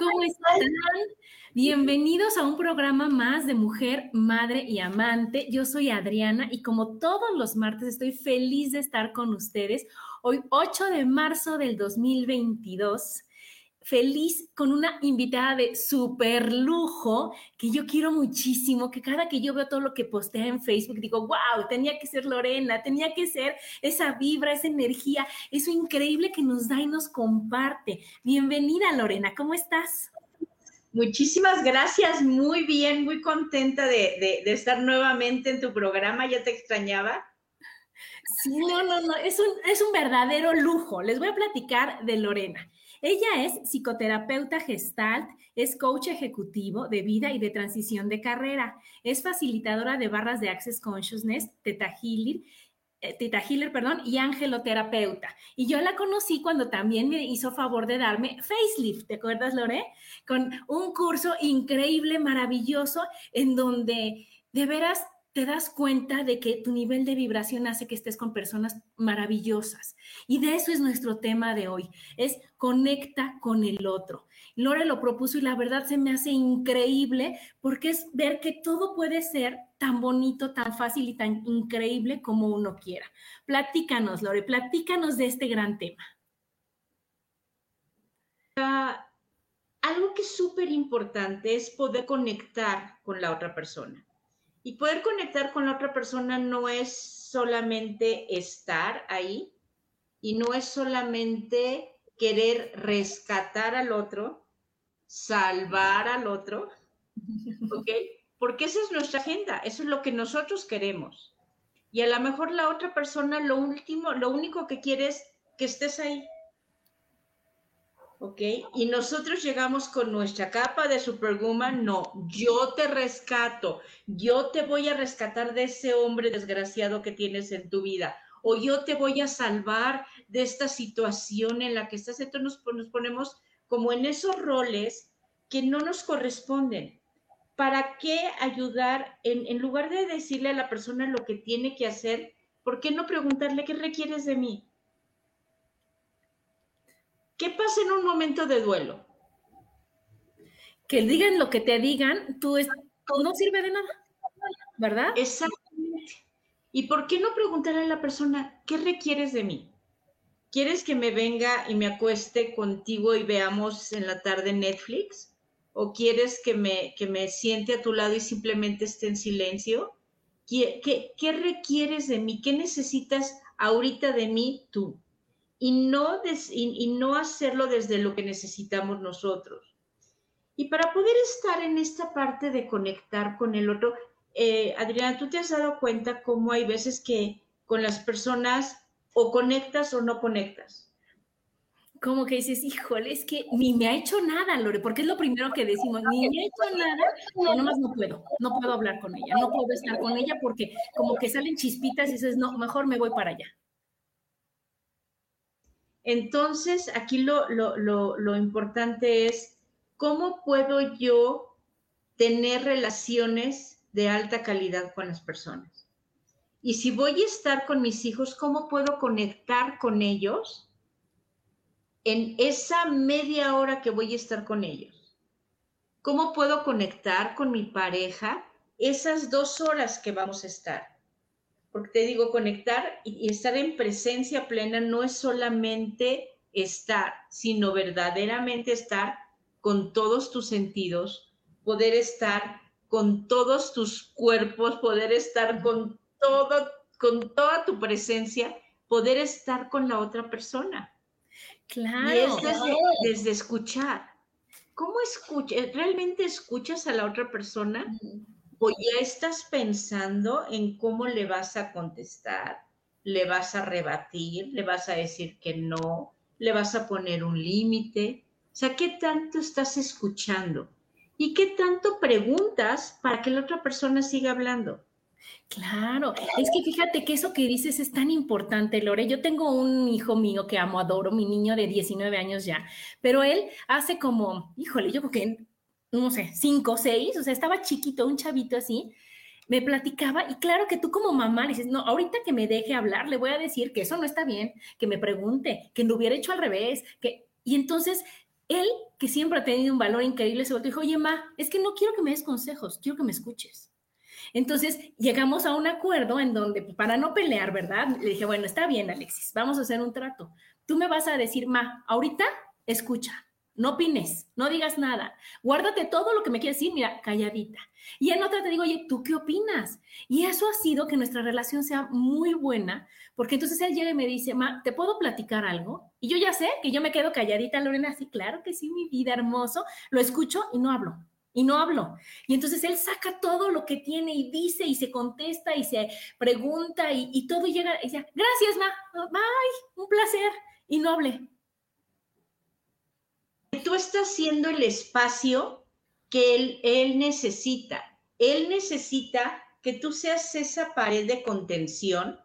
¿Cómo están? Bienvenidos a un programa más de Mujer, Madre y Amante. Yo soy Adriana y como todos los martes estoy feliz de estar con ustedes. Hoy 8 de marzo del 2022 feliz con una invitada de super lujo que yo quiero muchísimo, que cada que yo veo todo lo que postea en Facebook digo, wow, tenía que ser Lorena, tenía que ser esa vibra, esa energía, eso increíble que nos da y nos comparte. Bienvenida Lorena, ¿cómo estás? Muchísimas gracias, muy bien, muy contenta de, estar nuevamente en tu programa, ya te extrañaba. Sí, no, no, no, es un, es un verdadero lujo. Les voy a platicar de Lorena. Ella es psicoterapeuta gestalt, es coach ejecutivo de vida y de transición de carrera, es facilitadora de barras de Access Consciousness, Teta Healer, eh, Teta Healer, perdón, y angeloterapeuta. Y yo la conocí cuando también me hizo favor de darme facelift, ¿te acuerdas, Lore? Con un curso increíble, maravilloso, en donde de veras te das cuenta de que tu nivel de vibración hace que estés con personas maravillosas. Y de eso es nuestro tema de hoy, es conecta con el otro. Lore lo propuso y la verdad se me hace increíble porque es ver que todo puede ser tan bonito, tan fácil y tan increíble como uno quiera. Platícanos, Lore, platícanos de este gran tema. Ah, algo que es súper importante es poder conectar con la otra persona y poder conectar con la otra persona no es solamente estar ahí y no es solamente querer rescatar al otro, salvar al otro, ¿ok? Porque esa es nuestra agenda, eso es lo que nosotros queremos. Y a lo mejor la otra persona lo último, lo único que quiere es que estés ahí, ¿ok? Y nosotros llegamos con nuestra capa de Superwoman, no, yo te rescato, yo te voy a rescatar de ese hombre desgraciado que tienes en tu vida, o yo te voy a salvar de esta situación en la que estás. Entonces nos, ponemos como en esos roles que no nos corresponden. ¿Para qué ayudar en, en lugar de decirle a la persona lo que tiene que hacer? ¿Por qué no preguntarle qué requieres de mí? ¿Qué pasa en un momento de duelo? Que digan lo que te digan, tú no sirve de nada, ¿verdad? Exactamente. ¿Y por qué no preguntarle a la persona, ¿qué requieres de mí? ¿Quieres que me venga y me acueste contigo y veamos en la tarde Netflix? ¿O quieres que me, que me siente a tu lado y simplemente esté en silencio? ¿Qué, qué, qué requieres de mí? ¿Qué necesitas ahorita de mí tú? Y no, y, no hacerlo desde lo que necesitamos nosotros. Y para poder estar en esta parte de conectar con el otro, eh, Adriana, ¿tú te has dado cuenta cómo hay veces que con las personas o conectas o no conectas? Como que dices, híjole, es que ni me ha hecho nada, Lore, porque es lo primero que decimos, ni me ha hecho nada, no, nomás no puedo, no puedo hablar con ella, no puedo estar con ella porque como que salen chispitas y dices, no, mejor me voy para allá. Entonces, aquí lo, importante es cómo puedo yo tener relaciones de alta calidad con las personas. Y si voy a estar con mis hijos, ¿cómo puedo conectar con ellos en esa media hora que voy a estar con ellos? ¿Cómo puedo conectar con mi pareja esas dos horas que vamos a estar? Porque te digo, conectar y estar en presencia plena no es solamente estar, sino verdaderamente estar con todos tus sentidos, poder estar con todos tus cuerpos, poder estar con todo, con toda tu presencia, poder estar con la otra persona. Claro. Y es desde, escuchar. ¿Cómo escuchas? ¿Realmente escuchas a la otra persona? ¿O ya estás pensando en cómo le vas a contestar? ¿Le vas a rebatir? ¿Le vas a decir que no? ¿Le vas a poner un límite? O sea, ¿qué tanto estás escuchando? ¿Y qué tanto preguntas para que la otra persona siga hablando? Claro, es que fíjate que eso que dices es tan importante, Lore. Yo tengo un hijo mío que amo, adoro, mi niño de 19 años ya, pero él hace como, híjole, yo creo que, no sé, 5 o 6, o sea, estaba chiquito, un chavito así, me platicaba y claro que tú como mamá le dices, no, ahorita que me deje hablar, le voy a decir que eso no está bien, que me pregunte, que lo hubiera hecho al revés, que... Y entonces él, que siempre ha tenido un valor increíble, se volvió y dijo, oye, ma, es que no quiero que me des consejos, quiero que me escuches. Entonces llegamos a un acuerdo en donde, para no pelear, ¿verdad? Le dije, bueno, está bien, Alexis, vamos a hacer un trato. Tú me vas a decir, ma, ahorita escucha, no opines, no digas nada, guárdate todo lo que me quieres decir, mira, calladita. Y en otra te digo, oye, ¿tú qué opinas? Y eso ha sido que nuestra relación sea muy buena, porque entonces él llega y me dice, ma, ¿te puedo platicar algo? Y yo ya sé que yo me quedo calladita, Lorena, así, claro que sí, mi vida hermoso, lo escucho y no hablo. Y no hablo. Y entonces él saca todo lo que tiene y dice y se contesta y se pregunta y, todo llega y dice, gracias, ma, bye, un placer. Y no Tú estás haciendo el espacio que él, él necesita. Él necesita que tú seas esa pared de contención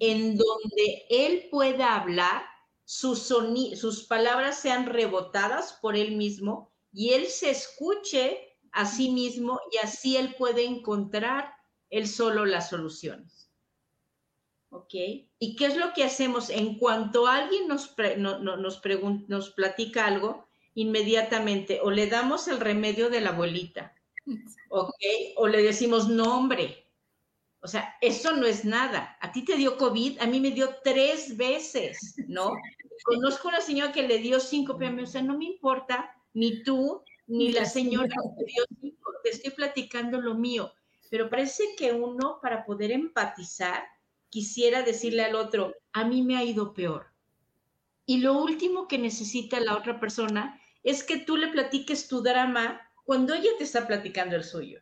en donde él pueda hablar, sus, sus palabras sean rebotadas por él mismo y él se escuche a sí mismo y así él puede encontrar él solo las soluciones. ¿Ok? ¿Y qué es lo que hacemos? En cuanto alguien nos, nos, nos platica algo, inmediatamente o le damos el remedio de la abuelita, ¿ok? O le decimos nombre. O sea, eso no es nada. A ti te dio COVID, a mí me dio tres veces, ¿no? Conozco a una señora que le dio cinco, pero o sea, no me importa, ni tú, ni la señora que dio cinco, te estoy platicando lo mío. Pero parece que uno, para poder empatizar, quisiera decirle al otro, a mí me ha ido peor. Y lo último que necesita la otra persona es que tú le platiques tu drama cuando ella te está platicando el suyo.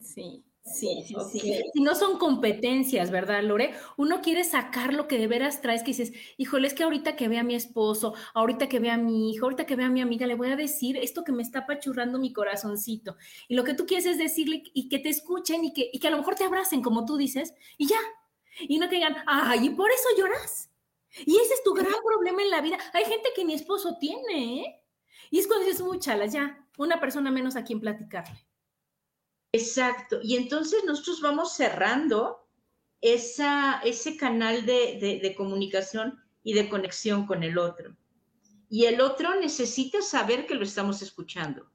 Sí. Sí, sí, sí. Si no son competencias, ¿verdad, Lore? Uno quiere sacar lo que de veras traes, que dices, híjole, es que ahorita que vea a mi esposo, ahorita que vea a mi hijo, ahorita que vea a mi amiga, le voy a decir esto que me está apachurrando mi corazoncito. Y lo que tú quieres es decirle y que te escuchen y que, y que a lo mejor te abracen, como tú dices, y ya. Y no te digan, ay, y por eso lloras. Y ese es tu gran problema en la vida. Hay gente que mi esposo tiene, ¿eh? Y es cuando dices, muchalas, ya, una persona menos a quien platicarle. Exacto. Y entonces nosotros vamos cerrando esa, ese canal de, comunicación y de conexión con el otro. Y el otro necesita saber que lo estamos escuchando.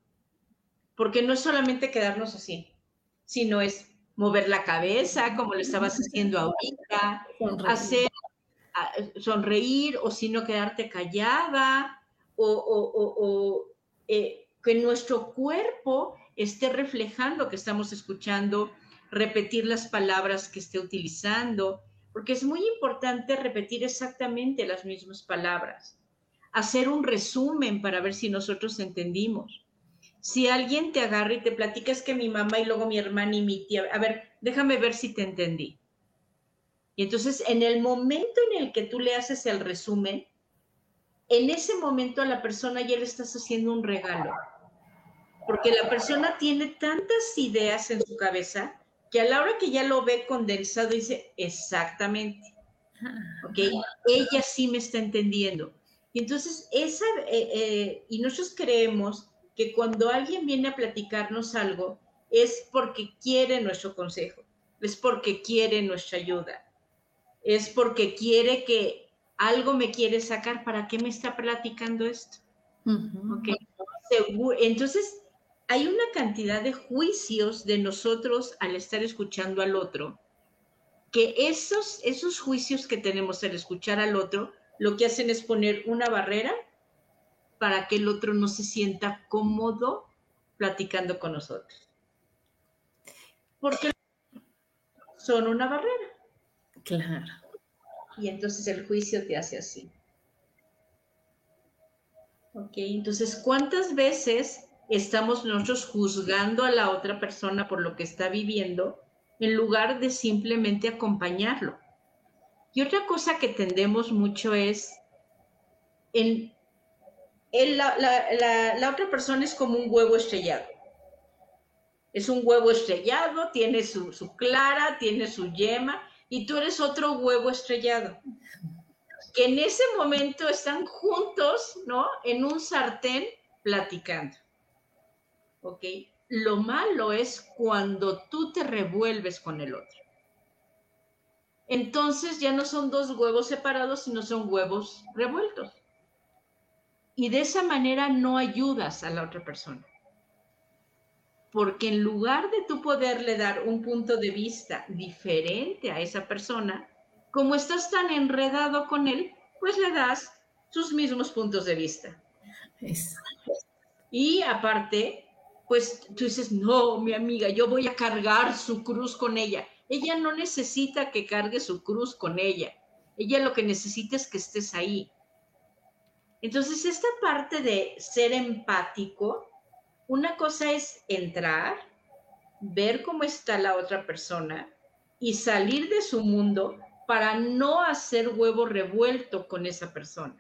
Porque no es solamente quedarnos así, sino es mover la cabeza, como lo estabas haciendo ahorita, hacer sonreír o si no quedarte callada o, eh, que nuestro cuerpo esté reflejando que estamos escuchando, repetir las palabras que esté utilizando, porque es muy importante repetir exactamente las mismas palabras, hacer un resumen para ver si nosotros entendimos. Si alguien te agarra y te platica es que mi mamá y luego mi hermana y mi tía, a ver, déjame ver si te entendí. Y entonces, en el momento en el que tú le haces el resumen, en ese momento a la persona ya le estás haciendo un regalo. Porque la persona tiene tantas ideas en su cabeza que a la hora que ya lo ve condensado dice, exactamente. ¿Ok? Ella sí me está entendiendo. Y entonces, esa, eh, eh, y nosotros creemos que cuando alguien viene a platicarnos algo, es porque quiere nuestro consejo, es porque quiere nuestra ayuda es porque quiere que algo me quiere sacar. ¿Para qué me está platicando esto? Entonces, hay una cantidad de juicios de nosotros al estar escuchando al otro, que esos, esos juicios que tenemos al escuchar al otro, lo que hacen es poner una barrera para que el otro no se sienta cómodo platicando con nosotros. Porque son una barrera. Claro. Y entonces el juicio te hace así. Ok, entonces, ¿cuántas veces estamos nosotros juzgando a la otra persona por lo que está viviendo en lugar de simplemente acompañarlo? Y otra cosa que tendemos mucho es, en, la, otra persona es como un huevo estrellado. Es un huevo estrellado, tiene su, su clara, tiene su yema, y tú eres otro huevo estrellado que en ese momento están juntos, ¿no? En un sartén platicando. ¿Ok? Lo malo es cuando tú te revuelves con el otro. Entonces ya no son dos huevos separados, sino son huevos revueltos. Y de esa manera no ayudas a la otra persona. Porque en lugar de tú poderle dar un punto de vista diferente a esa persona, como estás tan enredado con él, pues le das sus mismos puntos de vista. Y aparte, pues tú dices, no, mi amiga, yo voy a cargar su cruz con ella. Ella no necesita que cargue su cruz con ella. Ella lo que necesita es que estés ahí. Entonces, esta parte de ser empático, una cosa es entrar, ver cómo está la otra persona y salir de su mundo para no hacer huevo revuelto con esa persona.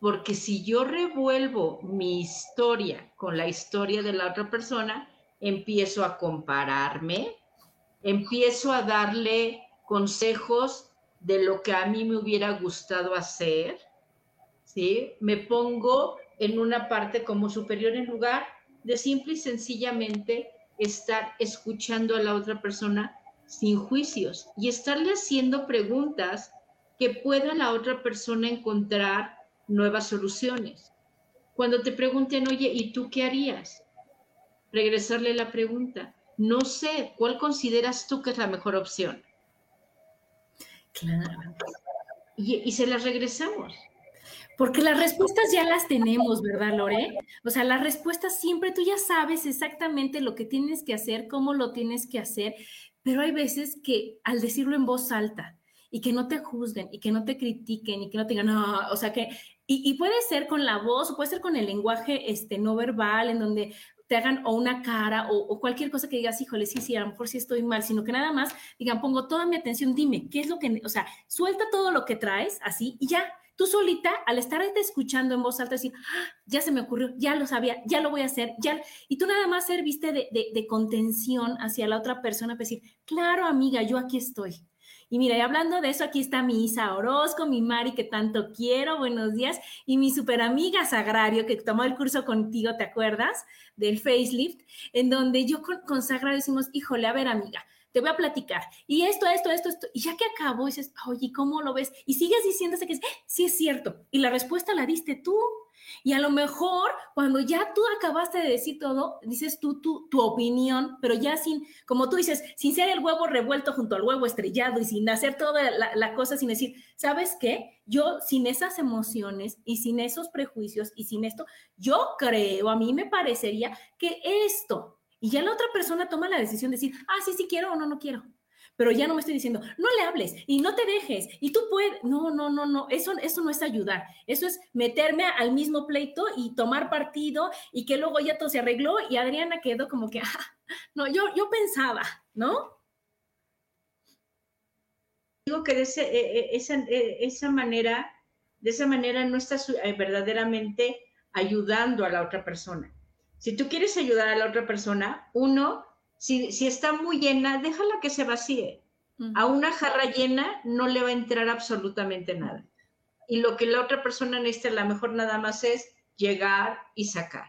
Porque si yo revuelvo mi historia con la historia de la otra persona, empiezo a compararme, empiezo a darle consejos de lo que a mí me hubiera gustado hacer, ¿sí? Me pongo en una parte como superior en lugar de simple y sencillamente estar escuchando a la otra persona sin juicios y estarle haciendo preguntas que pueda la otra persona encontrar nuevas soluciones. Cuando te pregunten, oye, ¿y tú qué harías? Regresarle la pregunta. No sé, ¿cuál consideras tú que es la mejor opción? Claro. Y, y se las regresamos. Porque las respuestas ya las tenemos, ¿verdad, Lore? O sea, las respuestas siempre tú ya sabes exactamente lo que tienes que hacer, cómo lo tienes que hacer, pero hay veces que al decirlo en voz alta y que no te juzguen y que no te critiquen y que no te digan, no, o sea que, y, puede ser con la voz o puede ser con el lenguaje este, no verbal, en donde te hagan o una cara o, cualquier cosa que digas, híjole, sí, sí, a lo mejor sí estoy mal, sino que nada más digan, pongo toda mi atención, dime, ¿qué es lo que, o sea, suelta todo lo que traes así y ya, tú solita, al estar escuchando en voz alta, decir, ah, ya se me ocurrió, ya lo sabía, ya lo voy a hacer, ya, y tú nada más serviste de, de, contención hacia la otra persona, para decir, claro, amiga, yo aquí estoy. Y mira, y hablando de eso, aquí está mi Isa Orozco, mi Mari, que tanto quiero, buenos días, y mi super amiga Sagrario, que tomó el curso contigo, ¿te acuerdas? Del facelift, en donde yo con, con Sagrario decimos, híjole, a ver, amiga, te voy a platicar. Y esto, esto, esto, esto. Y ya que acabo, dices, oye, ¿cómo lo ves? Y sigues diciéndose que sí es cierto. Y la respuesta la diste tú. Y a lo mejor cuando ya tú acabaste de decir todo, dices tú tu, tu opinión, pero ya sin, como tú dices, sin ser el huevo revuelto junto al huevo estrellado y sin hacer toda la, la cosa, sin decir, ¿sabes qué? Yo sin esas emociones y sin esos prejuicios y sin esto, yo creo, a mí me parecería que esto y ya la otra persona toma la decisión de decir, ah, sí, sí quiero o no, no quiero. Pero ya no me estoy diciendo, no le hables y no te dejes y tú puedes. No, no, no, no. Eso, eso no es ayudar. Eso es meterme al mismo pleito y tomar partido y que luego ya todo se arregló y Adriana quedó como que, ah, no, yo, yo pensaba, ¿no? Digo que de ese, e, e, esa, e, esa manera, de esa manera no estás eh, verdaderamente ayudando a la otra persona si tú quieres ayudar a la otra persona, uno, si, está muy llena, déjala que se vacíe. A una jarra llena no le va a entrar absolutamente nada. Y lo que la otra persona necesita, a lo mejor nada más es llegar y sacar.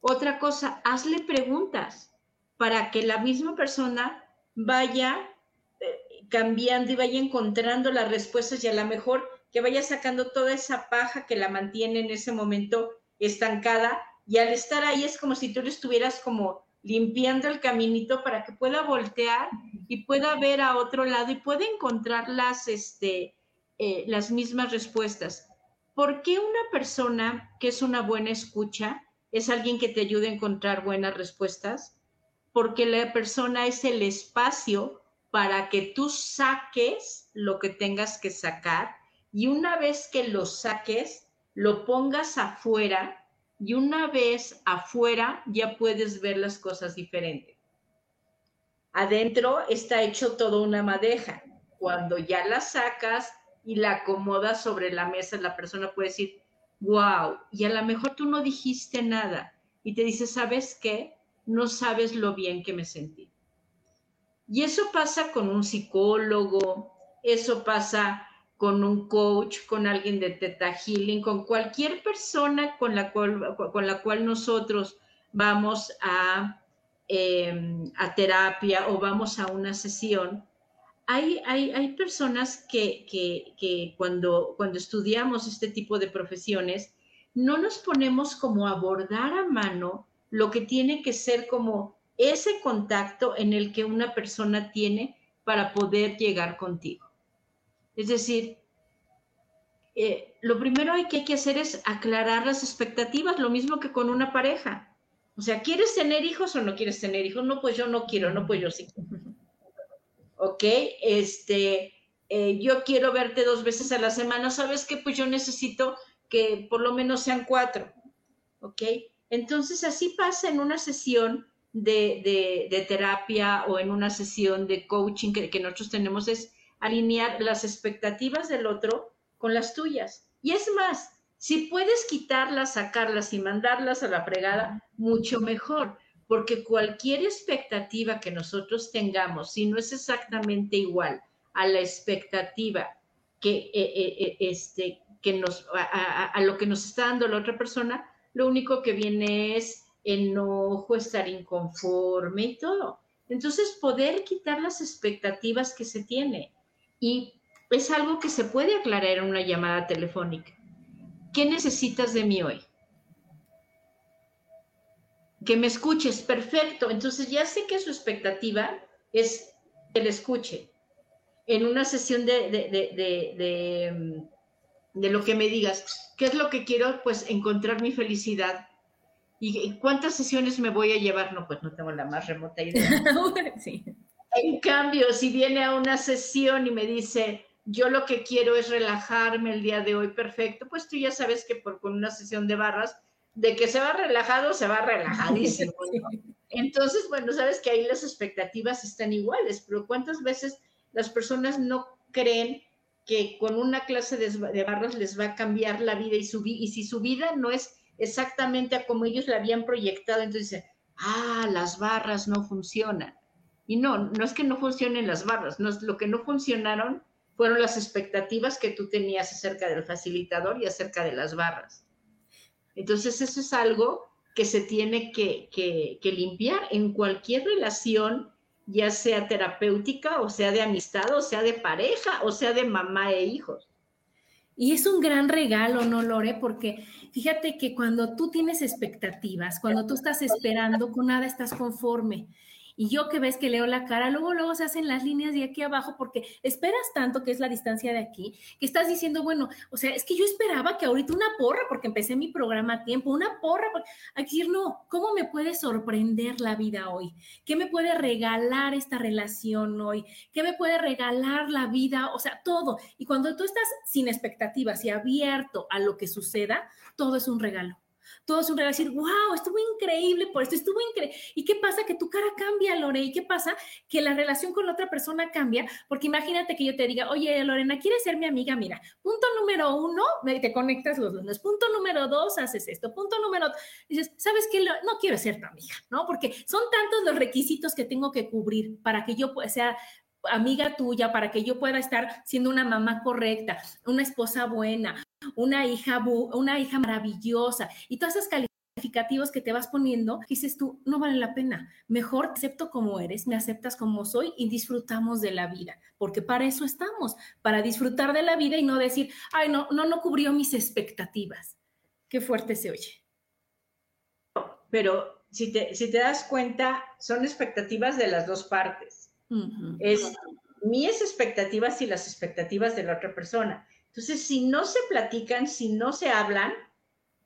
Otra cosa, hazle preguntas para que la misma persona vaya eh, cambiando y vaya encontrando las respuestas y a lo mejor que vaya sacando toda esa paja que la mantiene en ese momento estancada y al estar ahí es como si tú le estuvieras como limpiando el caminito para que pueda voltear y pueda ver a otro lado y pueda encontrar las, este, eh, las mismas respuestas. ¿Por qué una persona que es una buena escucha es alguien que te ayuda a encontrar buenas respuestas? Porque la persona es el espacio para que tú saques lo que tengas que sacar y una vez que lo saques, lo pongas afuera y una vez afuera ya puedes ver las cosas diferentes. Adentro está hecho todo una madeja. Cuando ya la sacas y la acomodas sobre la mesa, la persona puede decir, wow, y a lo mejor tú no dijiste nada y te dice, ¿sabes qué? No sabes lo bien que me sentí. Y eso pasa con un psicólogo, eso pasa con un coach, con alguien de Teta Healing, con cualquier persona con la cual, nosotros vamos a, em, a terapia o vamos a una sesión, hay, hay, hay personas que, que, cuando, cuando estudiamos este tipo de profesiones, no nos ponemos como abordar a mano lo que tiene que ser como ese contacto en el que una persona tiene para poder llegar contigo. Es decir, eh, lo primero que hay que hacer es aclarar las expectativas, lo mismo que con una pareja. O sea, ¿quieres tener hijos o no quieres tener hijos? No, pues yo no quiero, no, pues yo sí. Ok, este, eh, yo quiero verte dos veces a la semana, ¿sabes qué? Pues yo necesito que por lo menos sean cuatro. Ok, entonces así pasa en una sesión de, de, terapia o en una sesión de coaching que, que nosotros tenemos, es alinear las expectativas del otro con las tuyas. Y es más, si puedes quitarlas, sacarlas y mandarlas a la fregada, mucho mejor, porque cualquier expectativa que nosotros tengamos, si no es exactamente igual a la expectativa que, eh, eh, eh, este, que nos, a, lo que nos está dando la otra persona, lo único que viene es enojo, estar inconforme y todo. Entonces, poder quitar las expectativas que se tiene y es algo que se puede aclarar en una llamada telefónica. ¿Qué necesitas de mí hoy? Que me escuches, perfecto. Entonces ya sé que su expectativa es que le escuche. En una sesión de, de, de, lo que me digas, ¿qué es lo que quiero? Pues encontrar mi felicidad. ¿Y cuántas sesiones me voy a llevar? No, pues no tengo la más remota idea. En cambio, si viene a una sesión y me dice, yo lo que quiero es relajarme el día de hoy, perfecto, pues tú ya sabes que por con una sesión de barras, de que se va relajado, se va relajadísimo. Entonces, bueno, sabes que ahí las expectativas están iguales, pero ¿cuántas veces las personas no creen que con una clase de, barras les va a cambiar la vida y, su, y si su vida no es exactamente a como ellos la habían proyectado, entonces dicen, ah, las barras no funcionan. Y no, no es que no funcionen las barras, no es lo que no funcionaron fueron las expectativas que tú tenías acerca del facilitador y acerca de las barras. Entonces, eso es algo que se tiene que, que, limpiar en cualquier relación, ya sea terapéutica, o sea de amistad, o sea de pareja, o sea de mamá e hijos. Y es un gran regalo, ¿no, Lore? Porque fíjate que cuando tú tienes expectativas, cuando tú estás esperando, con nada estás conforme. Y yo que ves que leo la cara, luego, luego se hacen las líneas de aquí abajo porque esperas tanto que es la distancia de aquí, que estás diciendo, bueno, o sea, es que yo esperaba que ahorita una porra, porque empecé mi programa a tiempo, una porra, aquí no, ¿cómo me puede sorprender la vida hoy? ¿Qué me puede regalar esta relación hoy? ¿Qué me puede regalar la vida? O sea, todo. Y cuando tú estás sin expectativas y abierto a lo que suceda, todo es un regalo todos van a decir, wow, estuvo increíble por esto, estuvo increíble. ¿Y qué pasa? Que tu cara cambia, Lore. ¿Y qué pasa? Que la relación con la otra persona cambia, porque imagínate que yo te diga, oye, Lorena, ¿quieres ser mi amiga? Mira, punto número uno, te conectas los lunes. Punto número dos, haces esto. Punto número, dices, ¿sabes qué? No quiero ser tu amiga, ¿no? Porque son tantos los requisitos que tengo que cubrir para que yo sea amiga tuya, para que yo pueda estar siendo una mamá correcta, una esposa buena, una hija, una hija maravillosa y todos esos calificativos que te vas poniendo, dices tú, no vale la pena. Mejor te acepto como eres, me aceptas como soy y disfrutamos de la vida, porque para eso estamos, para disfrutar de la vida y no decir, ay, no, no, no cubrió mis expectativas. Qué fuerte se oye. pero si te, si te das cuenta, son expectativas de las dos partes. Es mis expectativas y las expectativas de la otra persona. Entonces, si no se platican, si no se hablan,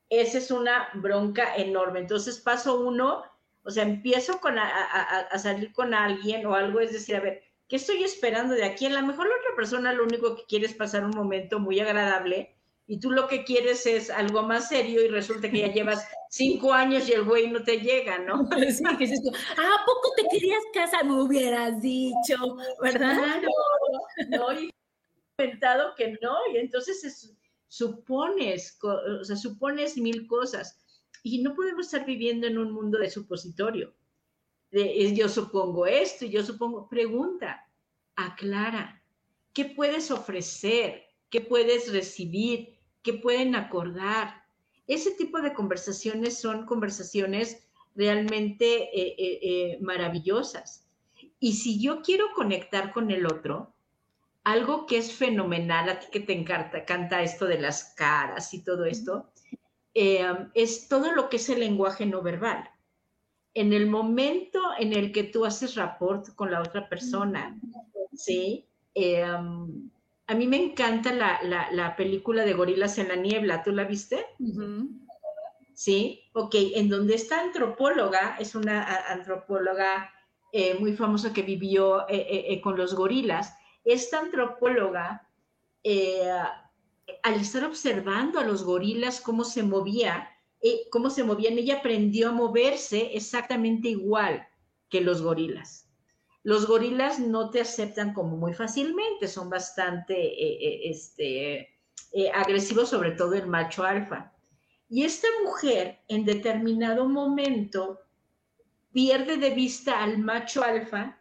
esa es una bronca enorme. Entonces, paso uno, o sea, empiezo con a, salir con alguien o algo, es decir, a ver, ¿qué estoy esperando de aquí? A lo mejor la otra persona lo único que quiere es pasar un momento muy agradable y tú lo que quieres es algo más serio y resulta que ya llevas cinco años y el güey no te llega, ¿no? Sí, que es ¿a poco te querías casar? Me hubieras dicho, ¿verdad? no, y comentado que no, y entonces supones, o sea, supones mil cosas. Y no podemos estar viviendo en un mundo de supositorio. De, yo supongo esto, y yo supongo, pregunta, aclara, ¿qué puedes ofrecer? ¿Qué puedes recibir? ¿Qué pueden acordar? Ese tipo de conversaciones son conversaciones realmente eh, eh, eh, maravillosas. Y si yo quiero conectar con el otro, algo que es fenomenal, a ti que te encanta, canta esto de las caras y todo esto, eh, es todo lo que es el lenguaje no verbal. En el momento en el que tú haces rapport con la otra persona, ¿sí? Eh, a mí me encanta la, película de Gorilas en la Niebla, ¿tú la viste? Sí, ok, en donde esta antropóloga, es una antropóloga eh, muy famosa que vivió con los gorilas, esta antropóloga, eh, al estar observando a los gorilas cómo se movía, eh, cómo se movían, ella aprendió a moverse exactamente igual que los gorilas. Los gorilas no te aceptan como muy fácilmente, son bastante eh, este, agresivos, sobre todo el macho alfa. Y esta mujer en determinado momento pierde de vista al macho alfa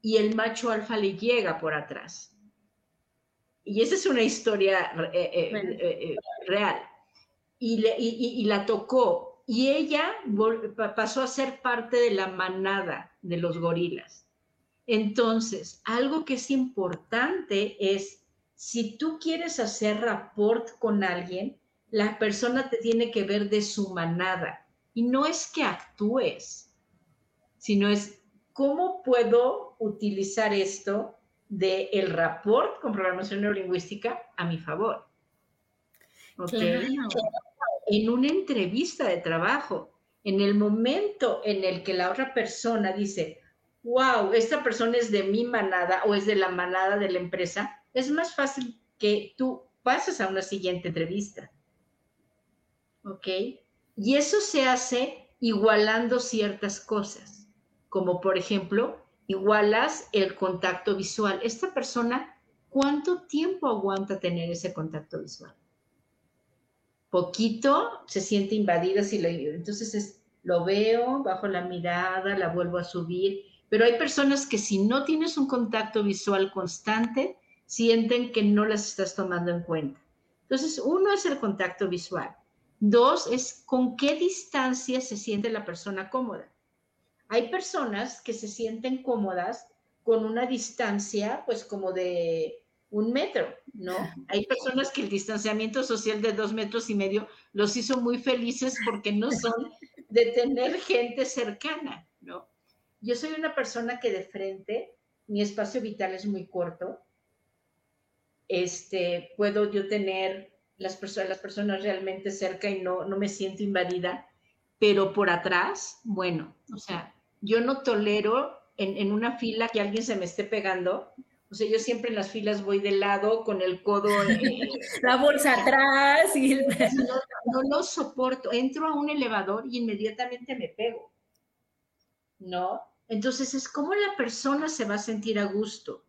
y el macho alfa le llega por atrás. Y esa es una historia eh, eh, eh, real. Y, la tocó. Y ella pasó a ser parte de la manada de los gorilas. Entonces, algo que es importante es, si tú quieres hacer rapport con alguien, la persona te tiene que ver de su manada. Y no es que actúes, sino es cómo puedo utilizar esto de el rapport con programación neurolingüística a mi favor. En una entrevista de trabajo, en el momento en el que la otra persona dice, wow, esta persona es de mi manada o es de la manada de la empresa, es más fácil que tú pases a una siguiente entrevista. ¿Ok? Y eso se hace igualando ciertas cosas, como por ejemplo igualas el contacto visual. Esta persona, ¿cuánto tiempo aguanta tener ese contacto visual? Poquito, se siente invadida si lo entonces es, lo veo, bajo la mirada, la vuelvo a subir, pero hay personas que si no tienes un contacto visual constante, sienten que no las estás tomando en cuenta. Entonces, uno es el contacto visual. Dos es con qué distancia se siente la persona cómoda. Hay personas que se sienten cómodas con una distancia, pues como de un metro, ¿no? Hay personas que el distanciamiento social de dos metros y medio los hizo muy felices porque no son de tener gente cercana, ¿no? Yo soy una persona que de frente, mi espacio vital es muy corto, este, puedo yo tener las, personas, las personas realmente cerca y no, no me siento invadida, pero por atrás, bueno, o sea, yo no tolero en, una fila que alguien se me esté pegando. O sea, yo siempre en las filas voy de lado con el codo. Eh, la bolsa atrás. Y no, lo soporto. Entro a un elevador y inmediatamente me pego. ¿No? Entonces es como la persona se va a sentir a gusto.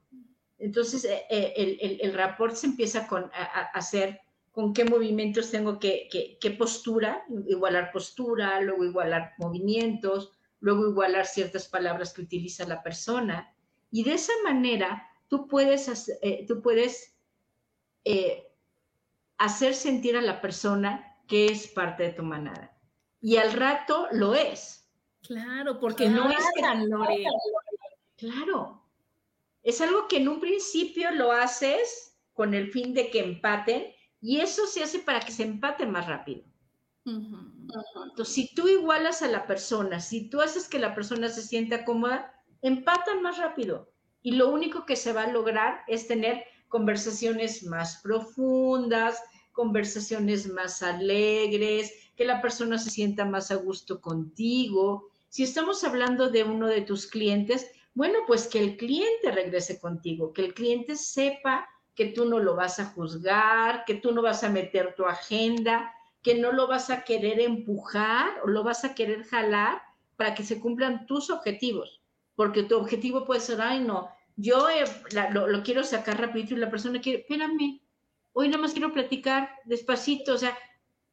Entonces eh, eh, el, el, rapport se empieza con, a, hacer con qué movimientos tengo que, qué postura, igualar postura, luego igualar movimientos, luego igualar ciertas palabras que utiliza la persona. Y de esa manera tú puedes, eh, tú puedes eh, hacer sentir a la persona que es parte de tu manada. Y al rato lo es. Claro, porque no es tan Claro. Es algo que en un principio lo haces con el fin de que empaten y eso se hace para que se empaten más rápido. Entonces, si tú igualas a la persona, si tú haces que la persona se sienta cómoda, empatan más rápido. Y lo único que se va a lograr es tener conversaciones más profundas, conversaciones más alegres, que la persona se sienta más a gusto contigo. Si estamos hablando de uno de tus clientes, bueno, pues que el cliente regrese contigo, que el cliente sepa que tú no lo vas a juzgar, que tú no vas a meter tu agenda, que no lo vas a querer empujar o lo vas a querer jalar para que se cumplan tus objetivos. Porque tu objetivo puede ser, ay, no, yo lo, quiero sacar rapidito y la persona quiere, espérame, hoy nada más quiero platicar despacito, o sea,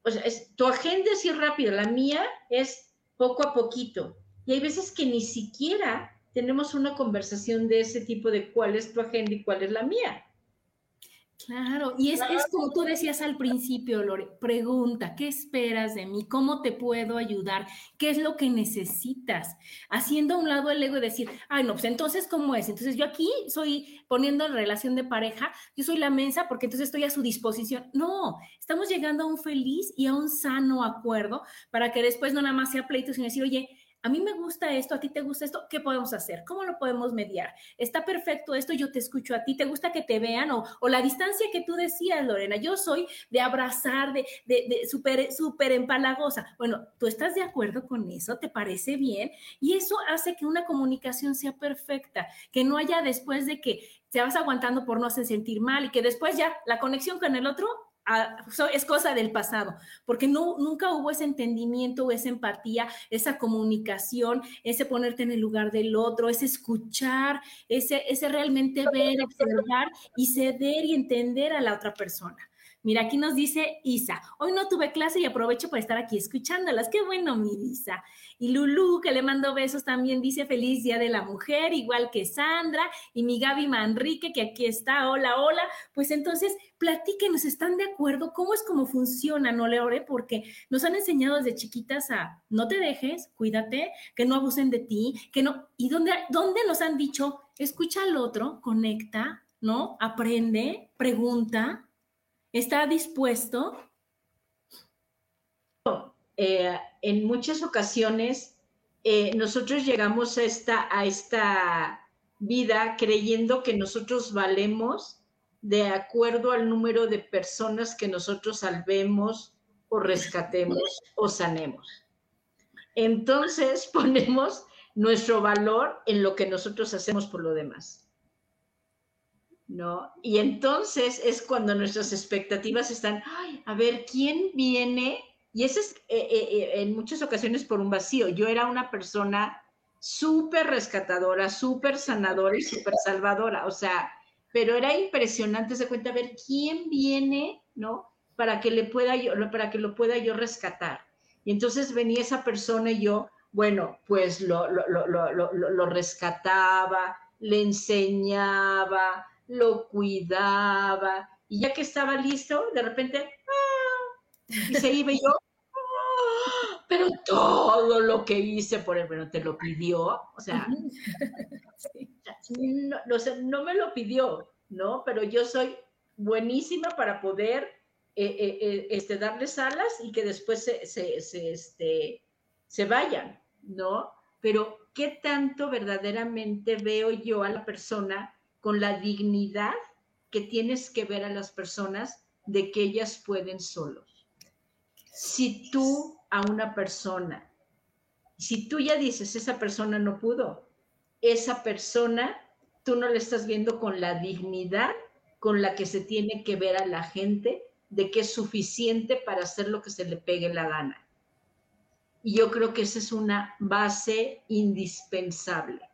o sea tu agenda es ir rápido, la mía es poco a poquito. Y hay veces que ni siquiera tenemos una conversación de ese tipo de cuál es tu agenda y cuál es la mía. Claro, y es, es, como tú decías al principio, Lore, pregunta, ¿qué esperas de mí? ¿Cómo te puedo ayudar? ¿Qué es lo que necesitas? Haciendo a un lado el ego y decir, ay, no, pues entonces, ¿cómo es? Entonces yo aquí soy poniendo en relación de pareja, yo soy la mensa porque entonces estoy a su disposición. No, estamos llegando a un feliz y a un sano acuerdo para que después no nada más sea pleito, sino decir, oye, a mí me gusta esto, a ti te gusta esto, ¿qué podemos hacer? ¿Cómo lo podemos mediar? Está perfecto esto, yo te escucho a ti, ¿te gusta que te vean? O, la distancia que tú decías, Lorena, yo soy de abrazar, de, súper, súper empalagosa. Bueno, ¿tú estás de acuerdo con eso? ¿Te parece bien? Y eso hace que una comunicación sea perfecta, que no haya después de que te vas aguantando por no hacer sentir mal y que después ya la conexión con el otro es cosa del pasado, porque no, nunca hubo ese entendimiento, esa empatía, esa comunicación, ese ponerte en el lugar del otro, ese escuchar, ese, ese realmente ver, observar y ceder y entender a la otra persona. Mira, aquí nos dice Isa, hoy no tuve clase y aprovecho para estar aquí escuchándolas. Qué bueno, mi Isa. Y Lulu, que le mando besos, también dice feliz Día de la Mujer, igual que Sandra. Y mi Gaby Manrique, que aquí está, hola, hola. Pues entonces, platíquenos, ¿están de acuerdo? ¿Cómo es cómo funciona, no le ore? Porque nos han enseñado desde chiquitas a no te dejes, cuídate, que no abusen de ti, que no. ¿Y dónde, dónde nos han dicho? Escucha al otro, conecta, ¿no? Aprende, pregunta ¿Está dispuesto? Eh, en muchas ocasiones eh, nosotros llegamos a esta, a esta vida creyendo que nosotros valemos de acuerdo al número de personas que nosotros salvemos o rescatemos o sanemos. Entonces ponemos nuestro valor en lo que nosotros hacemos por lo demás. ¿No? Y entonces es cuando nuestras expectativas están, Ay, a ver, ¿quién viene? Y eso es eh, eh, eh, en muchas ocasiones por un vacío. Yo era una persona súper rescatadora, súper sanadora y súper salvadora, o sea, pero era impresionante, se cuenta, a ver, ¿quién viene, ¿no? Para que le pueda yo, para que lo pueda yo rescatar. Y entonces venía esa persona y yo, bueno, pues lo, lo, lo, lo rescataba, le enseñaba, lo cuidaba, y ya que estaba listo, de repente, ¡ah! y se iba yo, ¡ah! pero todo lo que hice por él, bueno, te lo pidió, o sea, no, no, me lo pidió, ¿no? Pero yo soy buenísima para poder eh, eh, eh, este, darles alas y que después se, se, se, este, se vayan, ¿no? Pero ¿qué tanto verdaderamente veo yo a la persona con la dignidad que tienes que ver a las personas de que ellas pueden solos. Si tú a una persona, si tú ya dices, esa persona no pudo, esa persona, tú no le estás viendo con la dignidad con la que se tiene que ver a la gente de que es suficiente para hacer lo que se le pegue la gana. Y yo creo que esa es una base indispensable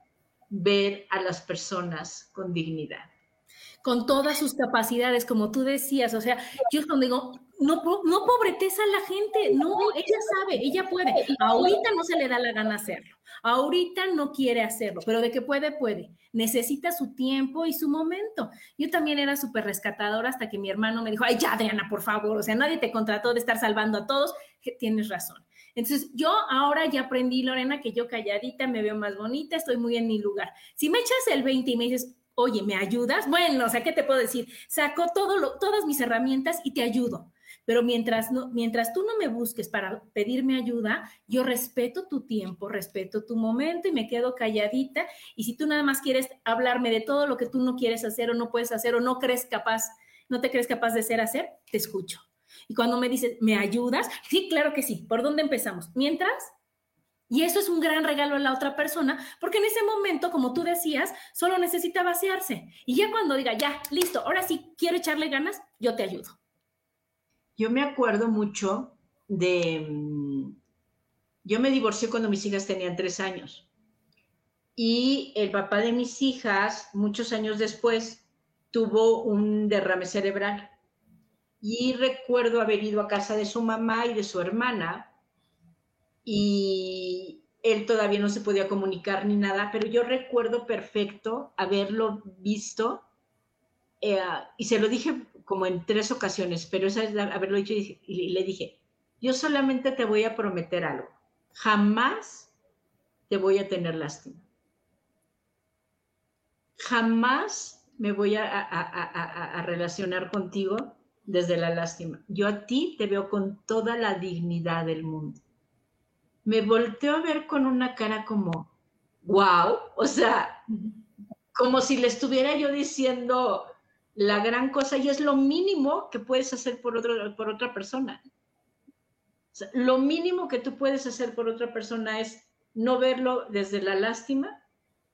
ver a las personas con dignidad. Con todas sus capacidades, como tú decías, o sea, yo cuando digo, no, no pobreteza a la gente, no, ella sabe, ella puede. Ahorita no se le da la gana hacerlo, ahorita no quiere hacerlo, pero de que puede, puede. Necesita su tiempo y su momento. Yo también era súper rescatadora hasta que mi hermano me dijo, ay, ya, Diana, por favor, o sea, nadie te contrató de estar salvando a todos, tienes razón. Entonces, yo ahora ya aprendí, Lorena, que yo calladita me veo más bonita, estoy muy en mi lugar. Si me echas el 20 y me dices, oye, ¿me ayudas? Bueno, o sea, ¿qué te puedo decir? Saco todo lo, todas mis herramientas y te ayudo. Pero mientras, no, mientras tú no me busques para pedirme ayuda, yo respeto tu tiempo, respeto tu momento y me quedo calladita. Y si tú nada más quieres hablarme de todo lo que tú no quieres hacer o no puedes hacer o no crees capaz, no te crees capaz de ser hacer, te escucho. Y cuando me dices, ¿me ayudas? Sí, claro que sí. ¿Por dónde empezamos? Mientras, y eso es un gran regalo a la otra persona, porque en ese momento, como tú decías, solo necesita vaciarse. Y ya cuando diga, ya, listo, ahora sí quiero echarle ganas, yo te ayudo. Yo me acuerdo mucho de... Mm, yo me divorcié cuando mis hijas tenían tres años. Y el papá de mis hijas, muchos años después, tuvo un derrame cerebral. Y recuerdo haber ido a casa de su mamá y de su hermana y él todavía no se podía comunicar ni nada, pero yo recuerdo perfecto haberlo visto eh, y se lo dije como en tres ocasiones, pero esa es haberlo dicho y, le dije, yo solamente te voy a prometer algo, jamás te voy a tener lástima. Jamás me voy a, a relacionar contigo desde la lástima. Yo a ti te veo con toda la dignidad del mundo me volteó a ver con una cara como, wow, o sea, como si le estuviera yo diciendo la gran cosa y es lo mínimo que puedes hacer por, otro, por otra persona. lo mínimo que tú puedes hacer por otra persona es no verlo desde la lástima,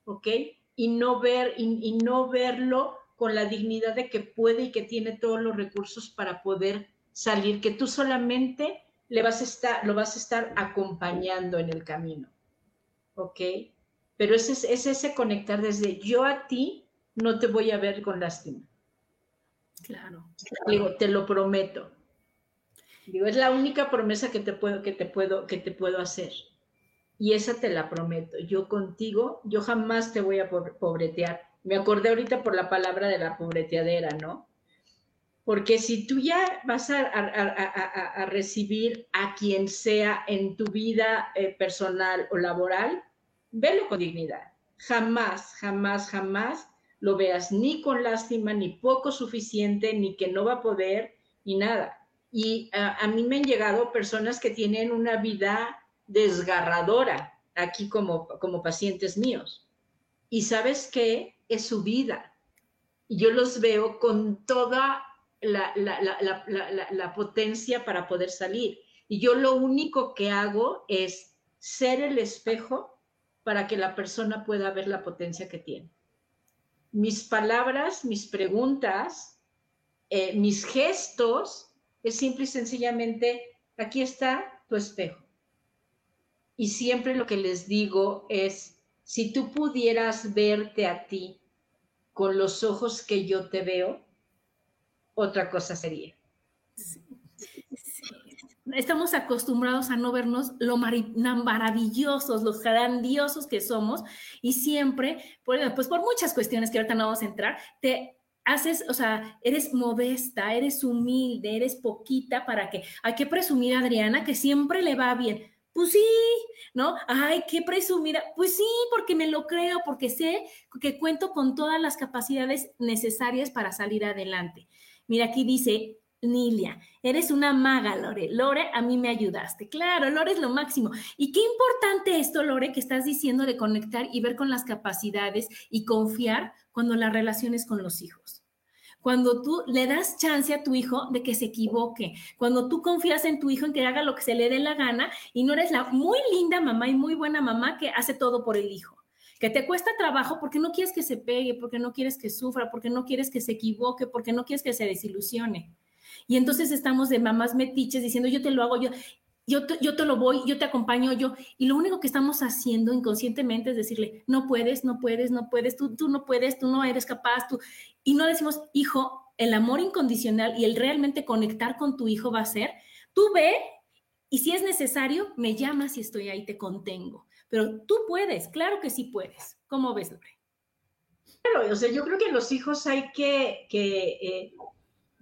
¿ok? Y no, ver, y no verlo con la dignidad de que puede y que tiene todos los recursos para poder salir, que tú solamente le vas a estar, lo vas a estar acompañando en el camino. ¿Ok? Pero es, es ese conectar desde yo a ti no te voy a ver con lástima. Claro. Digo, te lo prometo. Digo, es la única promesa que te puedo, que te puedo, que te puedo hacer. Y esa te la prometo. Yo contigo, yo jamás te voy a pobretear. Me acordé ahorita por la palabra de la pobreteadera, ¿no? Porque si tú ya vas a, recibir a quien sea en tu vida eh, personal o laboral, velo con dignidad. Jamás, jamás, jamás lo veas ni con lástima, ni poco suficiente, ni que no va a poder, ni nada. Y a mí me han llegado personas que tienen una vida desgarradora aquí como, como pacientes míos. Y sabes qué? Es su vida. Y yo los veo con toda la, la, potencia para poder salir. Y yo lo único que hago es ser el espejo para que la persona pueda ver la potencia que tiene. Mis palabras, mis preguntas, eh, mis gestos, es simple y sencillamente, aquí está tu espejo. Y siempre lo que les digo es, si tú pudieras verte a ti con los ojos que yo te veo, otra cosa sería. Estamos acostumbrados a no vernos lo maravillosos, los grandiosos que somos y siempre, pues por muchas cuestiones que ahorita no vamos a entrar, te haces, o sea, eres modesta, eres humilde, eres poquita para que, hay que presumir a Adriana que siempre le va bien. Pues sí, ¿no? Ay, qué presumida. Pues sí, porque me lo creo, porque sé que cuento con todas las capacidades necesarias para salir adelante. Mira, aquí dice Nilia, eres una maga, Lore. Lore, a mí me ayudaste. Claro, Lore es lo máximo. Y qué importante esto, Lore, que estás diciendo de conectar y ver con las capacidades y confiar cuando la relaciones con los hijos. Cuando tú le das chance a tu hijo de que se equivoque, cuando tú confías en tu hijo en que haga lo que se le dé la gana y no eres la muy linda mamá y muy buena mamá que hace todo por el hijo que te cuesta trabajo porque no quieres que se pegue, porque no quieres que sufra, porque no quieres que se equivoque, porque no quieres que se desilusione. Y entonces estamos de mamás metiches diciendo, yo te lo hago, yo, yo te, yo te lo voy, yo te acompaño, yo. Y lo único que estamos haciendo inconscientemente es decirle, no puedes, no puedes, no puedes, tú, tú no puedes, tú no eres capaz, tú. Y no decimos, hijo, el amor incondicional y el realmente conectar con tu hijo va a ser, tú ve y si es necesario, me llamas y estoy ahí, te contengo. Pero tú puedes, claro que sí puedes. ¿Cómo ves, Lore? Claro, o sea, yo creo que los hijos hay que, que, eh,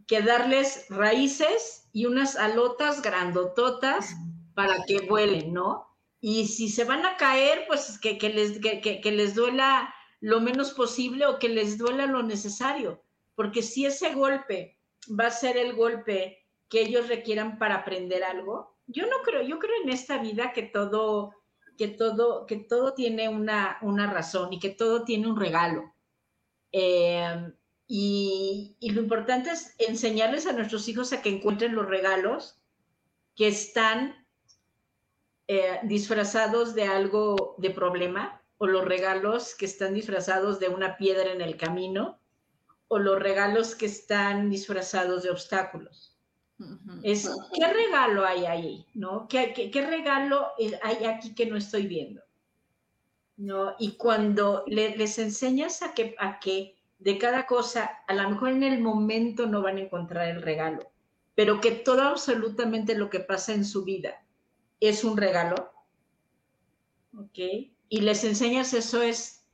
darles raíces y unas alotas grandototas para que vuelen, ¿no? Y si se van a caer, pues que, les, que, les duela lo menos posible o que les duela lo necesario, porque si ese golpe va a ser el golpe que ellos requieran para aprender algo. Yo no creo, yo creo en esta vida que todo, que todo, que todo tiene una, una razón y que todo tiene un regalo. Eh, y, lo importante es enseñarles a nuestros hijos a que encuentren los regalos que están eh, disfrazados de algo de problema o los regalos que están disfrazados de una piedra en el camino o los regalos que están disfrazados de obstáculos. Es, ¿qué regalo hay ahí? ¿No? ¿Qué, qué, regalo hay aquí que no estoy viendo? ¿No? Y cuando les enseñas a que, a que de cada cosa, a lo mejor en el momento no van a encontrar el regalo, pero que todo absolutamente lo que pasa en su vida es un regalo, ¿ok? Y les enseñas eso es,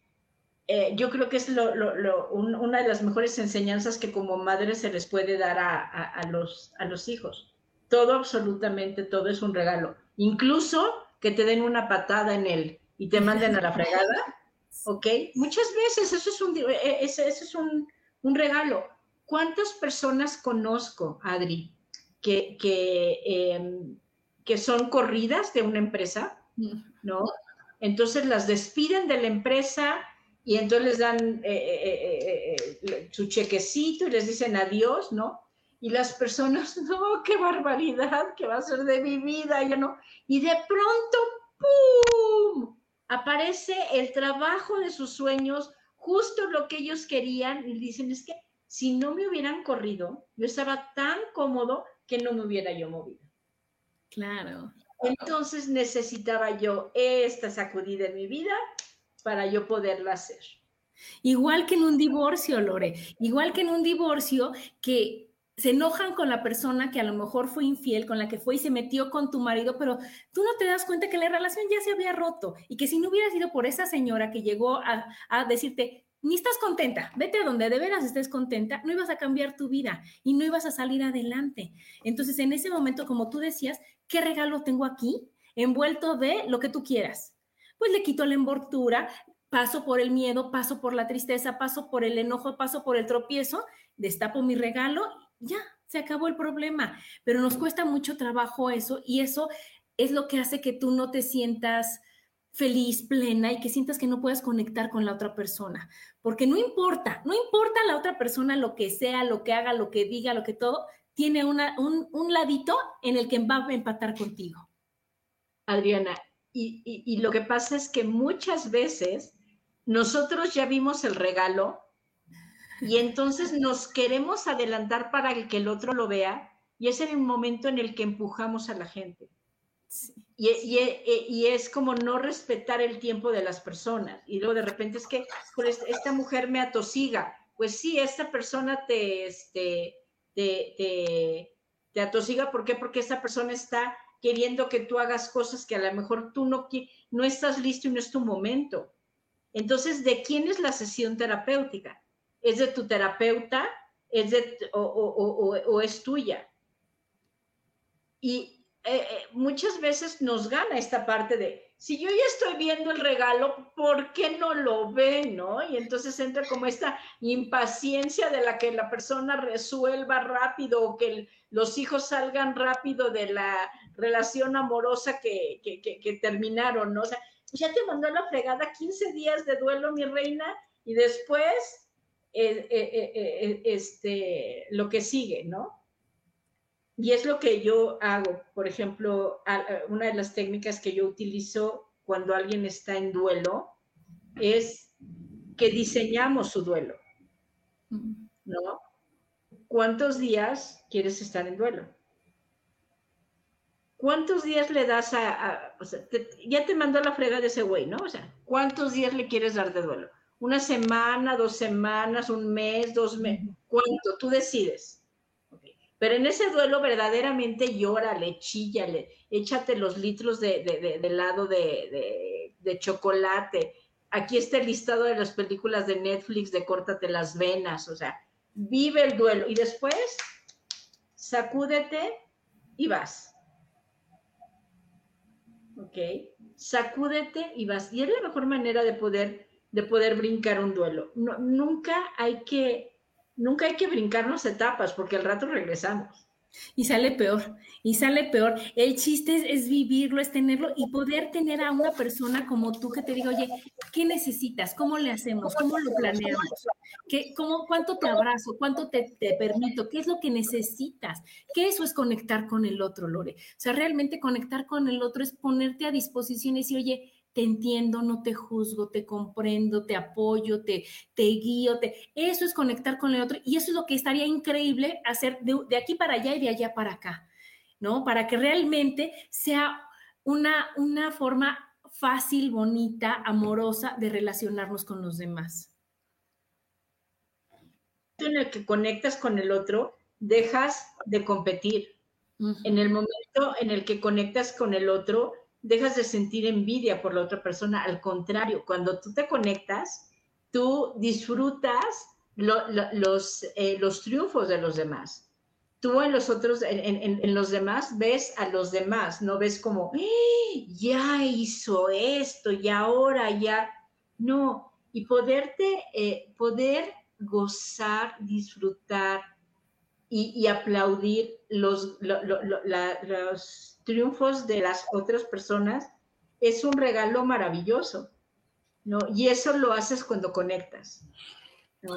eh, yo creo que es una de las mejores enseñanzas que como madre se les puede dar a, los, a los hijos. Todo, absolutamente todo es un regalo. Incluso que te den una patada en él y te manden a la fregada, ¿ok? Muchas veces eso es un, eh, eh, eso, es un, regalo. ¿Cuántas personas conozco, Adri, que, que, em, que son corridas de una empresa, ¿no? Entonces las despiden de la empresa y entonces les dan eh, su chequecito y les dicen adiós, ¿no? Y las personas, no, qué barbaridad, ¿qué va a ser de mi vida, ya no. Y de pronto, ¡pum! Aparece el trabajo de sus sueños, justo lo que ellos querían, y dicen, es que si no me hubieran corrido, yo estaba tan cómodo que no me hubiera yo movido. Claro. Entonces necesitaba yo esta sacudida en mi vida para yo poderla hacer. Igual que en un divorcio, Lore, igual que en un divorcio que se enojan con la persona que a lo mejor fue infiel, con la que fue y se metió con tu marido, pero tú no te das cuenta que la relación ya se había roto y que si no hubiera sido por esa señora que llegó a, decirte, ni estás contenta, vete a donde de veras estés contenta, no ibas a cambiar tu vida y no ibas a salir adelante. Entonces, en ese momento, como tú decías, ¿qué regalo tengo aquí? Envuelto de lo que tú quieras. Pues le quito la envoltura, paso por el miedo, paso por la tristeza, paso por el enojo, paso por el tropiezo, destapo mi regalo ya, se acabó el problema. Pero nos cuesta mucho trabajo eso y eso es lo que hace que tú no te sientas feliz, plena y que sientas que no puedes conectar con la otra persona. Porque no importa, no importa la otra persona lo que sea, lo que haga, lo que diga, lo que todo, tiene una, un, un ladito en el que va a empatar contigo. Adriana, y, y lo que pasa es que muchas veces nosotros ya vimos el regalo y entonces nos queremos adelantar para que el otro lo vea y es el momento en el que empujamos a la gente. Y, y, es como no respetar el tiempo de las personas. Y luego de repente es que pues, esta mujer me atosiga. Pues sí, esta persona te, este, te, te, atosiga. ¿Por qué? Porque esta persona está queriendo que tú hagas cosas que a lo mejor tú no, no estás listo y no es tu momento. Entonces, ¿de quién es la sesión terapéutica? ¿Es de tu terapeuta? ¿Es de, o, es tuya? Y eh, eh, muchas veces nos gana esta parte de, si yo ya estoy viendo el regalo, ¿por qué no lo ve, no? Y entonces entra como esta impaciencia de la que la persona resuelva rápido o que los hijos salgan rápido de la relación amorosa que, que terminaron, ¿no? O sea, ya te mandó la fregada 15 días de duelo, mi reina, y después eh, eh, eh, este, lo que sigue, ¿no? Y es lo que yo hago. Por ejemplo, una de las técnicas que yo utilizo cuando alguien está en duelo es que diseñamos su duelo, ¿no? ¿Cuántos días quieres estar en duelo? ¿Cuántos días le das a, ya te mandó la frega de ese güey, ¿no? O sea, ¿cuántos días le quieres dar de duelo? Una semana, dos semanas, un mes, dos meses, ¿cuánto? Tú decides. Pero en ese duelo verdaderamente llora, le chilla, le, échate los litros de, helado de, de, chocolate. Aquí está el listado de las películas de Netflix de Córtate las venas, o sea, vive el duelo y después sacúdete y vas. ¿Ok? Sacúdete y vas. Y es la mejor manera de poder de poder brincar un duelo. nunca hay que, nunca hay que brincarnos etapas porque al rato regresamos. Y sale peor, y sale peor. El chiste es, vivirlo, es tenerlo y poder tener a una persona como tú que te diga, oye, ¿qué necesitas? ¿Cómo le hacemos? ¿Cómo lo planeamos? ¿Qué, cómo, ¿Cuánto te abrazo? ¿Cuánto te, te permito? ¿Qué es lo que necesitas? Que eso es conectar con el otro, Lore. O sea, realmente conectar con el otro es ponerte a disposición y decir, oye, te entiendo, no te juzgo, te comprendo, te apoyo, te, te guío, te... eso es conectar con el otro y eso es lo que estaría increíble hacer de, aquí para allá y de allá para acá, ¿no? Para que realmente sea una, una forma fácil, bonita, amorosa de relacionarnos con los demás. En el que conectas con el otro, dejas de competir. En el momento en el que conectas con el otro, dejas de sentir envidia por la otra persona. Al contrario, cuando tú te conectas, tú disfrutas los, eh, los triunfos de los demás. Tú en los otros, en, los demás, ves a los demás, no ves como, ¡Eh! ya hizo esto y ahora ya. No, y poderte, eh, poder gozar, disfrutar y, aplaudir los triunfos de las otras personas es un regalo maravilloso, ¿no? Y eso lo haces cuando conectas, ¿no?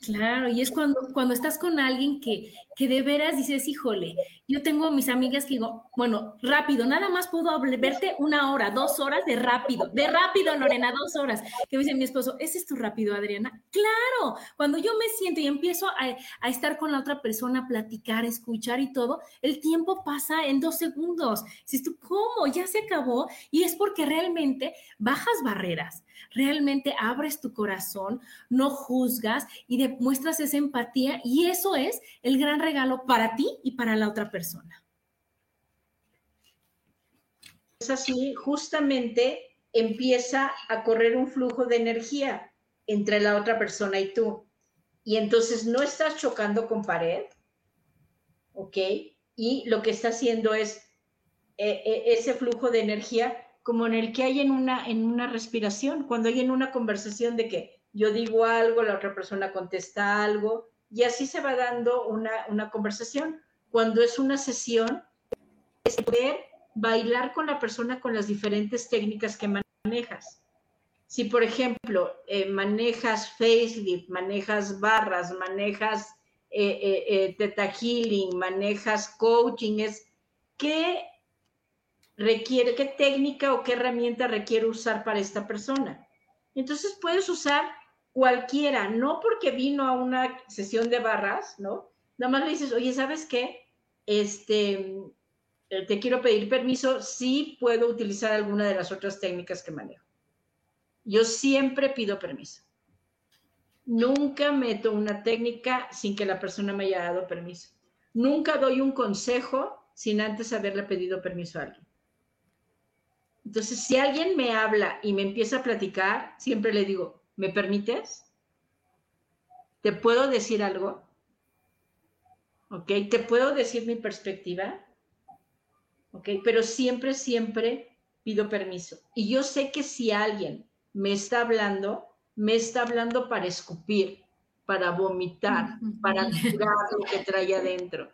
Claro, y es cuando, cuando estás con alguien que, que de veras dices, híjole, yo tengo mis amigas que digo, bueno, rápido, nada más puedo verte una hora, dos horas de rápido, de rápido, Lorena, dos horas. Que me dice mi esposo, ¿ese es tu rápido, Adriana? Claro, cuando yo me siento y empiezo a, a estar con la otra persona, a platicar, escuchar y todo, el tiempo pasa en dos segundos. Si tú, ¿cómo? Ya se acabó. Y es porque realmente bajas barreras realmente abres tu corazón, no juzgas y demuestras esa empatía y eso es el gran regalo para ti y para la otra persona. Es así, justamente empieza a correr un flujo de energía entre la otra persona y tú. Y entonces no estás chocando con pared, ¿ok? Y lo que está haciendo es eh, eh, ese flujo de energía como en el que hay en una, en una respiración, cuando hay en una conversación de que yo digo algo, la otra persona contesta algo, y así se va dando una, una conversación. Cuando es una sesión, es poder bailar con la persona con las diferentes técnicas que manejas. Si, por ejemplo, eh, manejas facelift, manejas barras, manejas eh, eh, eh teta healing, manejas coaching, es qué requiere, qué técnica o qué herramienta requiere usar para esta persona. Entonces puedes usar cualquiera, no porque vino a una sesión de barras, ¿no? Nada más le dices, oye, ¿sabes qué? Este, eh, te quiero pedir permiso, sí puedo utilizar alguna de las otras técnicas que manejo. Yo siempre pido permiso. Nunca meto una técnica sin que la persona me haya dado permiso. Nunca doy un consejo sin antes haberle pedido permiso a alguien. Entonces, si alguien me habla y me empieza a platicar, siempre le digo, ¿me permites? ¿Te puedo decir algo? ¿Ok? ¿Te puedo decir mi perspectiva? ¿Ok? Pero siempre, siempre pido permiso. Y yo sé que si alguien me está hablando, me está hablando para escupir, para vomitar, para tirar lo que trae adentro.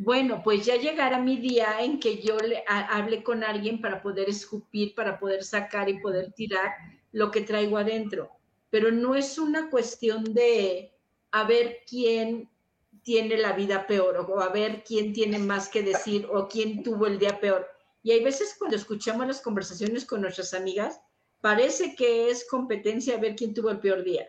Bueno, pues ya llegará mi día en que yo le hable con alguien para poder escupir, para poder sacar y poder tirar lo que traigo adentro. Pero no es una cuestión de a ver quién tiene la vida peor o a ver quién tiene más que decir o quién tuvo el día peor. Y hay veces cuando escuchamos las conversaciones con nuestras amigas, parece que es competencia ver quién tuvo el peor día.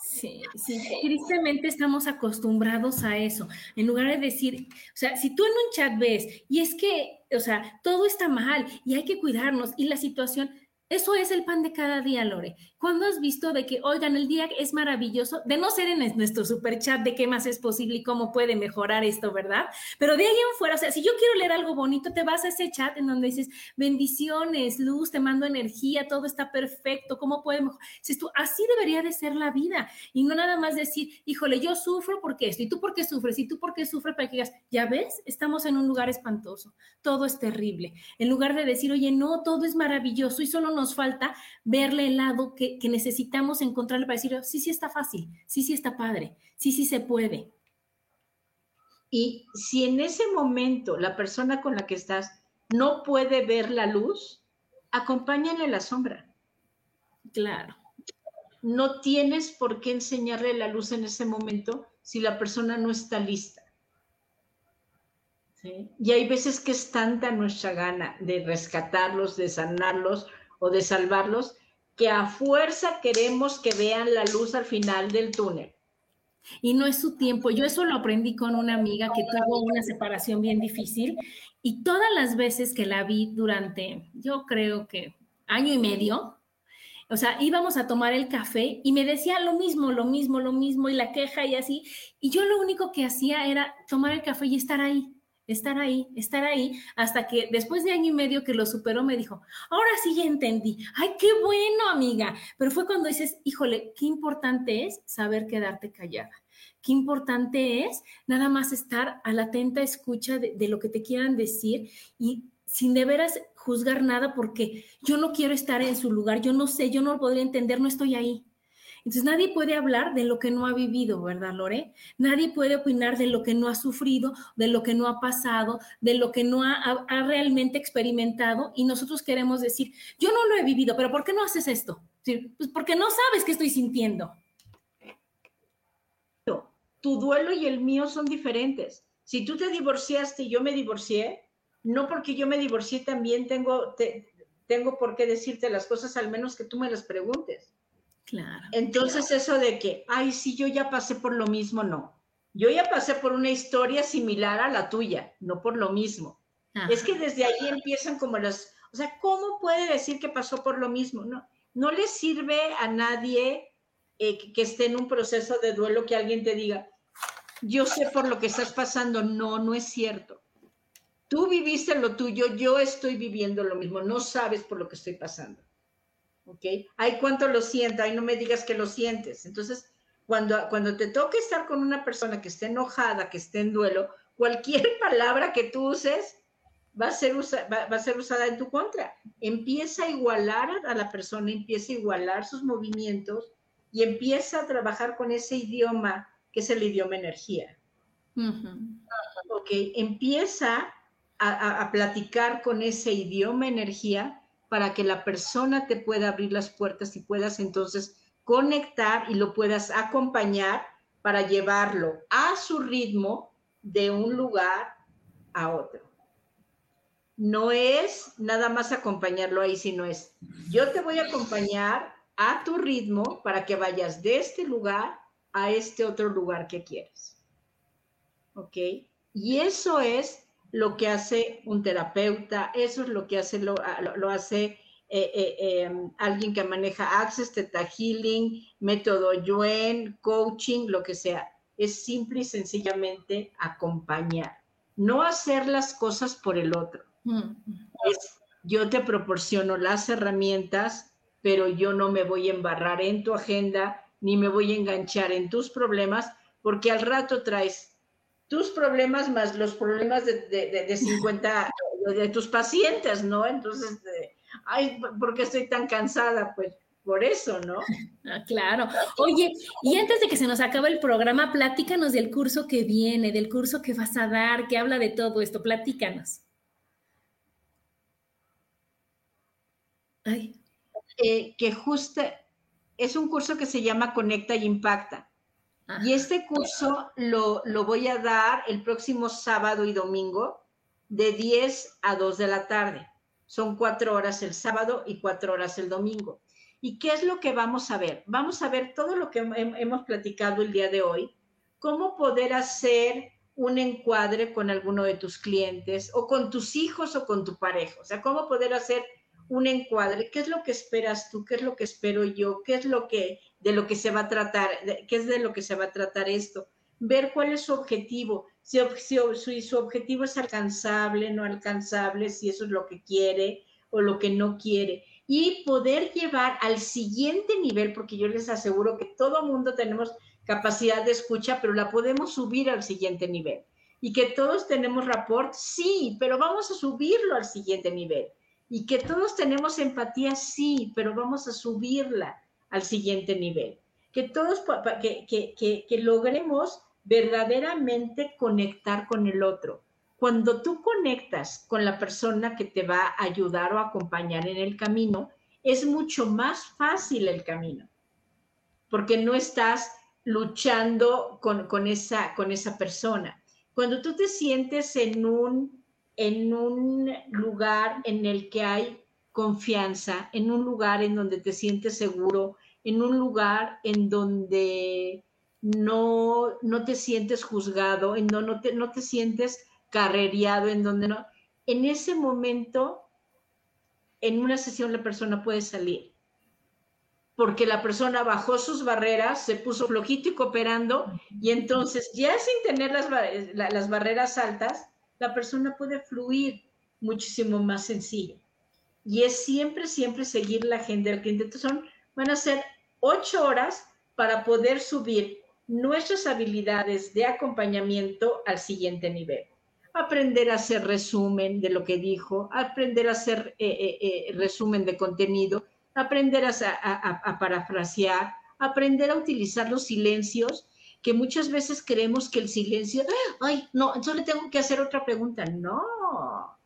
Sí, sí, tristemente estamos acostumbrados a eso. En lugar de decir, o sea, si tú en un chat ves y es que, o sea, todo está mal y hay que cuidarnos y la situación, eso es el pan de cada día, Lore. ¿Cuándo has visto de que, oigan, el día es maravilloso? De no ser en nuestro super chat de qué más es posible y cómo puede mejorar esto, ¿verdad? Pero de ahí en fuera, o sea, si yo quiero leer algo bonito, te vas a ese chat en donde dices, bendiciones, luz, te mando energía, todo está perfecto, ¿cómo puede mejorar? Si tú, así debería de ser la vida y no nada más decir, híjole, yo sufro porque esto, y tú por qué sufres, y tú por qué sufres para que digas, ya ves, estamos en un lugar espantoso, todo es terrible. En lugar de decir, oye, no, todo es maravilloso y solo nos falta verle el lado que que, necesitamos encontrarle para decir, sí, sí está fácil, sí, sí está padre, sí, sí se puede. Y si en ese momento la persona con la que estás no puede ver la luz, acompáñale la sombra. Claro. No tienes por qué enseñarle la luz en ese momento si la persona no está lista. Y hay veces que es tanta nuestra gana de rescatarlos, de sanarlos o de salvarlos, que a fuerza queremos que vean la luz al final del túnel. Y no es su tiempo. Yo eso lo aprendí con una amiga que tuvo una separación bien difícil y todas las veces que la vi durante, yo creo que año y medio, o sea, íbamos a tomar el café y me decía lo mismo, lo mismo, lo mismo y la queja y así. Y yo lo único que hacía era tomar el café y estar ahí estar ahí, estar ahí, hasta que después de año y medio que lo superó, me dijo, ahora sí ya entendí, ay, qué bueno, amiga. Pero fue cuando dices, híjole, qué importante es saber quedarte callada. Qué importante es nada más estar a la atenta escucha de, lo que te quieran decir y sin de veras juzgar nada porque yo no quiero estar en su lugar, yo no sé, yo no lo podría entender, no estoy ahí. Entonces nadie puede hablar de lo que no ha vivido, ¿verdad, Lore? Nadie puede opinar de lo que no ha sufrido, de lo que no ha pasado, de lo que no ha, realmente experimentado y nosotros queremos decir, yo no lo he vivido, pero ¿por qué no haces esto? Pues porque no sabes qué estoy sintiendo. Tu duelo y el mío son diferentes. Si tú te divorciaste y yo me divorcié, no porque yo me divorcié también tengo, tengo por qué decirte las cosas, al menos que tú me las preguntes. Claro. Entonces eso de que, ay, sí, yo ya pasé por lo mismo, no. Yo ya pasé por una historia similar a la tuya, no por lo mismo. Es que desde ahí empiezan como las, o sea, ¿cómo puede decir que pasó por lo mismo? No, no le sirve a nadie eh, que esté en un proceso de duelo que alguien te diga, yo sé por lo que estás pasando. No, no es cierto. Tú viviste lo tuyo, yo estoy viviendo lo mismo, no sabes por lo que estoy pasando. ¿Ok? Ay, cuánto lo siento, ay, no me digas que lo sientes. Entonces, cuando, cuando te toque estar con una persona que esté enojada, que esté en duelo, cualquier palabra que tú uses va a ser, va, a ser usada en tu contra. Empieza a igualar a la persona, empieza a igualar sus movimientos y empieza a trabajar con ese idioma que es el idioma energía. Ok, empieza a, a, platicar con ese idioma energía para que la persona te pueda abrir las puertas y puedas entonces conectar y lo puedas acompañar para llevarlo a su ritmo de un lugar a otro. No es nada más acompañarlo ahí, sino es, yo te voy a acompañar a tu ritmo para que vayas de este lugar a este otro lugar que quieres. ¿Ok? Y eso es lo que hace un terapeuta, eso es lo que hace, lo, ah, hace eh, eh, em, alguien que maneja Access, Teta Healing, método Yuen, coaching, lo que sea. Es simple y sencillamente acompañar, no hacer las cosas por el otro. Mm. yo te proporciono las herramientas, pero yo no me voy a embarrar en tu agenda, ni me voy a enganchar en tus problemas, porque al rato traes tus problemas más los problemas de, de, 50 de tus pacientes, ¿no? Entonces, ay, ¿por qué estoy tan cansada? Pues por eso, ¿no? Ah, claro. Oye, y antes de que se nos acabe el programa, platícanos del curso que viene, del curso que vas a dar, que habla de todo esto, platícanos. Ay. Eh, que justo es un curso que se llama Conecta y Impacta. Y este curso lo, voy a dar el próximo sábado y domingo de 10 a 2 de la tarde. Son cuatro horas el sábado y cuatro horas el domingo. ¿Y qué es lo que vamos a ver? Vamos a ver todo lo que hemos platicado el día de hoy, cómo poder hacer un encuadre con alguno de tus clientes o con tus hijos o con tu pareja. O sea, cómo poder hacer un encuadre, qué es lo que esperas tú, qué es lo que espero yo, qué es lo que de lo que se va a tratar, qué es de lo que se va a tratar esto, ver cuál es su objetivo, si, si, su objetivo es alcanzable, no alcanzable, si eso es lo que quiere o lo que no quiere, y poder llevar al siguiente nivel, porque yo les aseguro que todo mundo tenemos capacidad de escucha, pero la podemos subir al siguiente nivel. Y que todos tenemos rapport, sí, pero vamos a subirlo al siguiente nivel. Y que todos tenemos empatía, sí, pero vamos a subirla al siguiente nivel. Que todos, que, que, que, logremos verdaderamente conectar con el otro. Cuando tú conectas con la persona que te va a ayudar o acompañar en el camino, es mucho más fácil el camino, porque no estás luchando con, esa, con esa persona. Cuando tú te sientes en un, en un lugar en el que hay confianza, en un lugar en donde te sientes seguro, en un lugar en donde no, no te sientes juzgado, en donde no te, no te sientes carrereado, en donde no, en ese momento, en una sesión la persona puede salir, porque la persona bajó sus barreras, se puso flojito y cooperando, y entonces ya sin tener las, las barreras altas, la persona puede fluir muchísimo más sencillo. Y es siempre, siempre seguir la agenda del cliente. Entonces son, van a ser ocho horas para poder subir nuestras habilidades de acompañamiento al siguiente nivel aprender a hacer resumen de lo que dijo, aprender a hacer eh, eh, eh, resumen de contenido, aprender a, parafrasear, aprender a utilizar los silencios, que muchas veces creemos que el silencio, ay, no, entonces tengo que hacer otra pregunta. No,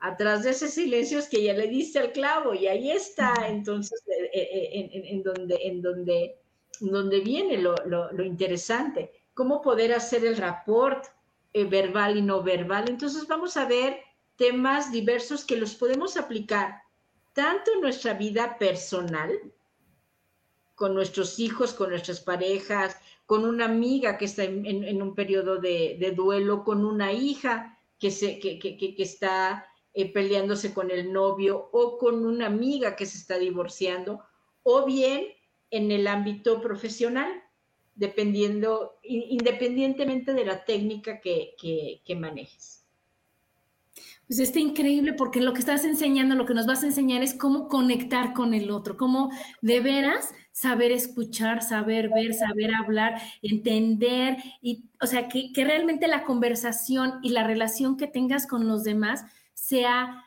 atrás de ese silencio es que ya le diste el clavo y ahí está, entonces, en, donde, en donde, donde viene lo, lo interesante, cómo poder hacer el rapport eh, verbal y no verbal. Entonces vamos a ver temas diversos que los podemos aplicar tanto en nuestra vida personal, con nuestros hijos, con nuestras parejas, con una amiga que está en, un periodo de, duelo, con una hija que, se, que, está eh, peleándose con el novio o con una amiga que se está divorciando, o bien en el ámbito profesional dependiendo, independientemente de la técnica que, manejes. Pues está increíble porque lo que estás enseñando, lo que nos vas a enseñar es cómo conectar con el otro, cómo de veras saber escuchar, saber ver, saber hablar, entender, y, o sea, que, que realmente la conversación y la relación que tengas con los demás sea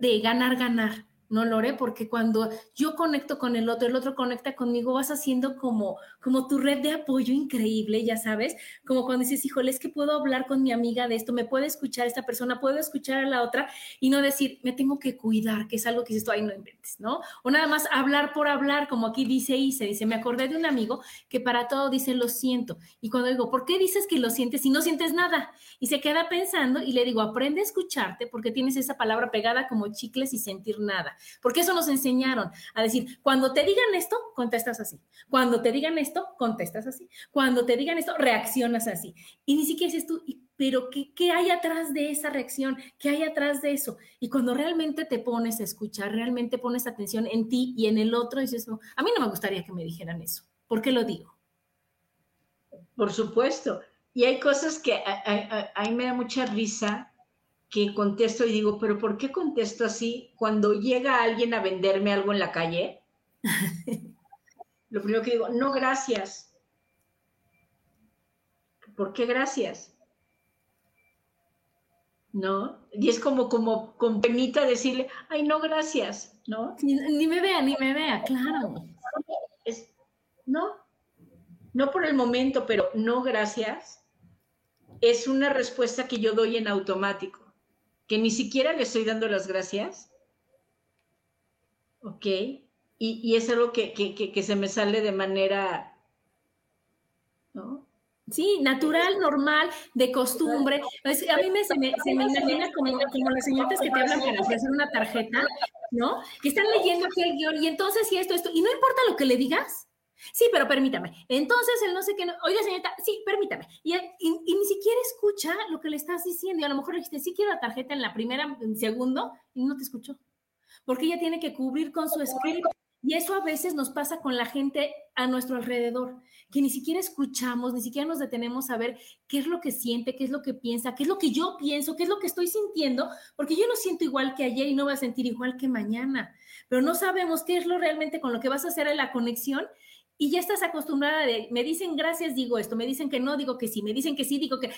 de ganar, ganar, ¿no, Lore? Porque cuando yo conecto con el otro, el otro conecta conmigo, vas haciendo como, como tu red de apoyo increíble, ya sabes, como cuando dices, híjole, es que puedo hablar con mi amiga de esto, me puede escuchar esta persona, puedo escuchar a la otra y no decir, me tengo que cuidar, que es algo que dices tú, ahí no inventes, ¿no? O nada más hablar por hablar, como aquí dice y se dice, me acordé de un amigo que para todo dice, lo siento. Y cuando digo, ¿por qué dices que lo sientes si no sientes nada? Y se queda pensando y le digo, aprende a escucharte porque tienes esa palabra pegada como chicles y sentir nada porque eso nos enseñaron a decir, cuando te digan esto, contestas así. Cuando te digan esto, contestas así. Cuando te digan esto, reaccionas así. Y ni siquiera dices tú, pero ¿qué, ¿qué, hay atrás de esa reacción? ¿Qué hay atrás de eso? Y cuando realmente te pones a escuchar, realmente pones atención en ti y en el otro, dices, a mí no me gustaría que me dijeran eso. ¿Por qué lo digo? Por supuesto. Y hay cosas que a, a mí me da mucha risa que contesto y digo, pero ¿por qué contesto así cuando llega alguien a venderme algo en la calle? Lo primero que digo, no, gracias. ¿Por qué gracias? ¿No? Y es como, como con penita decirle, ay, no, gracias, ¿no? Ni, me vea, ni me vea, claro. no, no por el momento, pero no, gracias, es una respuesta que yo doy en automático que ni siquiera le estoy dando las gracias. ¿Ok? Y, es algo que, se me sale de manera, ¿no? Sí, natural, normal, de costumbre. a mí me, se, me, imagina como, como las señoritas que te hablan para ofrecer una tarjeta, ¿no? Que están leyendo aquí el guion y entonces y esto, esto, y no importa lo que le digas, Sí, pero permítame. Entonces, él no sé qué, oiga, señorita, sí, permítame. Y, ni siquiera escucha lo que le estás diciendo. Y a lo mejor le dijiste, sí quiero la tarjeta en la primera, en segundo, y no te escuchó. Porque ella tiene que cubrir con su espíritu. Y eso a veces nos pasa con la gente a nuestro alrededor, que ni siquiera escuchamos, ni siquiera nos detenemos a ver qué es lo que siente, qué es lo que piensa, qué es lo que yo pienso, qué es lo que estoy sintiendo, porque yo no siento igual que ayer y no voy a sentir igual que mañana, pero no sabemos qué es lo realmente con lo que vas a hacer en la conexión y ya estás acostumbrada de, me dicen gracias, digo esto, me dicen que no, digo que sí, me dicen que sí, digo que...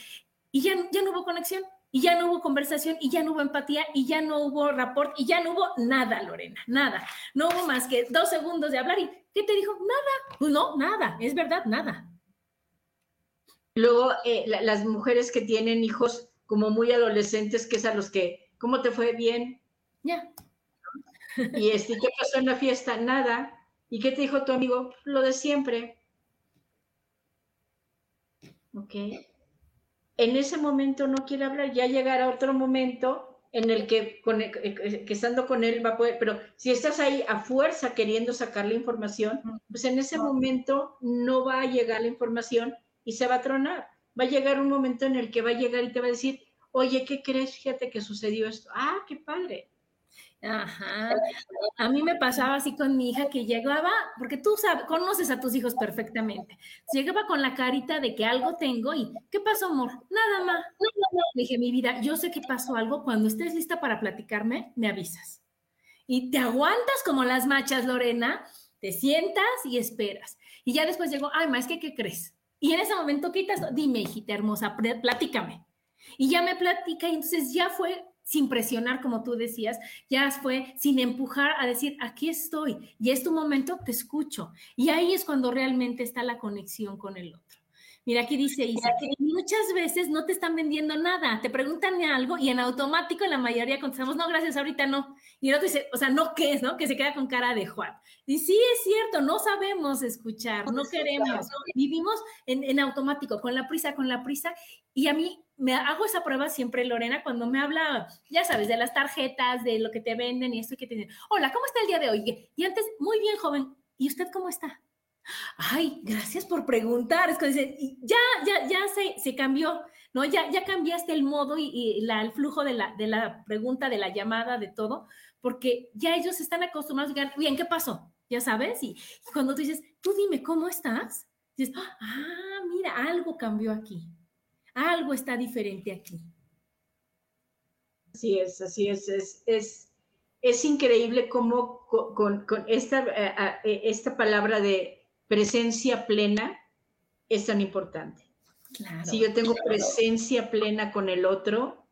Y ya, ya no hubo conexión, y ya no hubo conversación, y ya no hubo empatía, y ya no hubo rapport, y ya no hubo nada, Lorena, nada. No hubo más que dos segundos de hablar y ¿qué te dijo? Nada. Pues no, nada, es verdad, nada. Luego, eh, las mujeres que tienen hijos como muy adolescentes, que es a los que, ¿cómo te fue? Bien. Ya. Y este, ¿qué pasó en la fiesta? Nada. ¿Y qué te dijo tu amigo? Lo de siempre. Ok. En ese momento no quiere hablar, ya llegará otro momento en el que, eh, que estando con él va a poder, pero si estás ahí a fuerza queriendo sacar la información, pues en ese momento no va a llegar la información y se va a tronar. Va a llegar un momento en el que va a llegar y te va a decir, oye, ¿qué crees? Fíjate que sucedió esto. Ah, qué padre. Ajá. A mí me pasaba así con mi hija que llegaba, porque tú sabes, conoces a tus hijos perfectamente. Llegaba con la carita de que algo tengo y, ¿qué pasó, amor? Nada más. Le dije, mi vida, yo sé que pasó algo. Cuando estés lista para platicarme, me avisas. Y te aguantas como las machas, Lorena, te sientas y esperas. Y ya después llegó, ay, más que, ¿qué crees? Y en ese momento quitas, dime, hijita hermosa, platícame. Y ya me platica y entonces ya fue sin presionar, como tú decías, ya fue sin empujar a decir, aquí estoy y es tu momento, te escucho. Y ahí es cuando realmente está la conexión con el otro. Mira, aquí dice Isa, muchas veces no te están vendiendo nada, te preguntan algo y en automático la mayoría contestamos, no, gracias, ahorita no. Y el otro dice, o sea, no, ¿qué es? ¿No? Que se queda con cara de Juan. Y sí, es cierto, no sabemos escuchar, no queremos, vivimos en, en automático, con la prisa, con la prisa. Y a mí me hago esa prueba siempre, Lorena, cuando me habla, ya sabes, de las tarjetas, de lo que te venden y esto y que te dicen, hola, ¿cómo está el día de hoy? Y antes, muy bien, joven, ¿y usted cómo está? Ay, gracias por preguntar. Es como dice, ya, ya, ya se, se cambió, ¿no? Ya, ya cambiaste el modo y, la, el flujo de la, de la pregunta, de la llamada, de todo, porque ya ellos están acostumbrados a decir, bien, ¿qué pasó? Ya sabes, y, cuando tú dices, tú dime, ¿cómo estás? Dices, ah, mira, algo cambió aquí, algo está diferente aquí. Así es, así es, es, es, es increíble cómo con, con, esta, eh, eh, esta palabra de presencia plena es tan importante. si yo tengo presencia plena con el otro,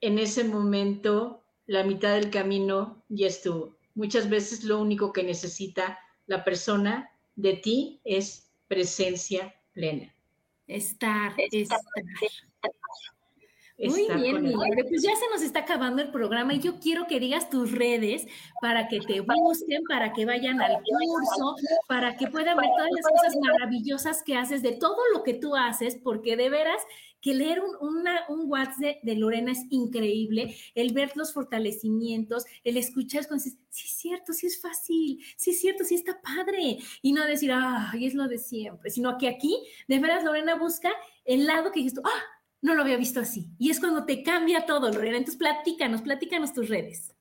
en ese momento la mitad del camino ya estuvo. Muchas veces lo único que necesita la persona de ti es presencia plena. Estar, estar. Muy bien, mi Pues ya se nos está acabando el programa y yo quiero que digas tus redes para que te busquen, para que vayan al curso, para que puedan ver todas las cosas maravillosas que haces, de todo lo que tú haces, porque de veras que leer un, un WhatsApp de, Lorena es increíble, el ver los fortalecimientos, el escuchar, con sí es cierto, sí es fácil, sí es cierto, sí está padre, y no decir, ay, es lo de siempre, sino que aquí, de veras, Lorena busca el lado que dices, ah, no lo había visto así. Y es cuando te cambia todo, Lorena. Entonces, platícanos, platícanos tus redes.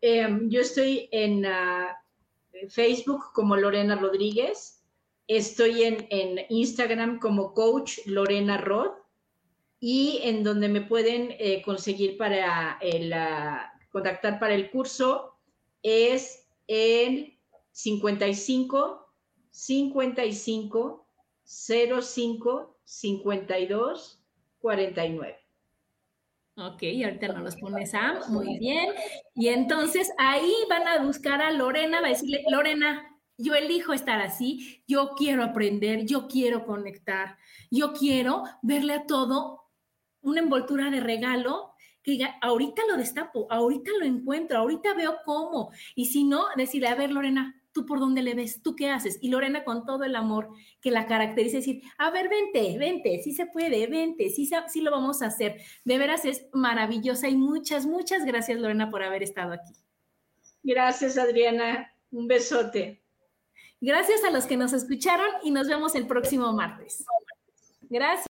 Em, yo estoy en ah, Facebook como Lorena Rodríguez. Estoy en, Instagram como Coach Lorena Rod. Y en donde me pueden eh, conseguir para el, ah, contactar para el curso es el 55 55 05 52 49. Ok, ahorita nos los pone Sam, muy bien. Y entonces ahí van a buscar a Lorena, va a decirle, Lorena, yo elijo estar así, yo quiero aprender, yo quiero conectar, yo quiero verle a todo una envoltura de regalo que diga, ahorita lo destapo, ahorita lo encuentro, ahorita veo cómo. Y si no, decirle, a ver, Lorena, ¿Tú por dónde le ves? ¿Tú qué haces? Y Lorena con todo el amor que la caracteriza, decir, a ver, vente, vente, sí se puede, vente, sí, sí lo vamos a hacer. De veras es maravillosa y muchas, muchas gracias Lorena por haber estado aquí. Gracias Adriana, un besote. Gracias a los que nos escucharon y nos vemos el próximo martes. Gracias.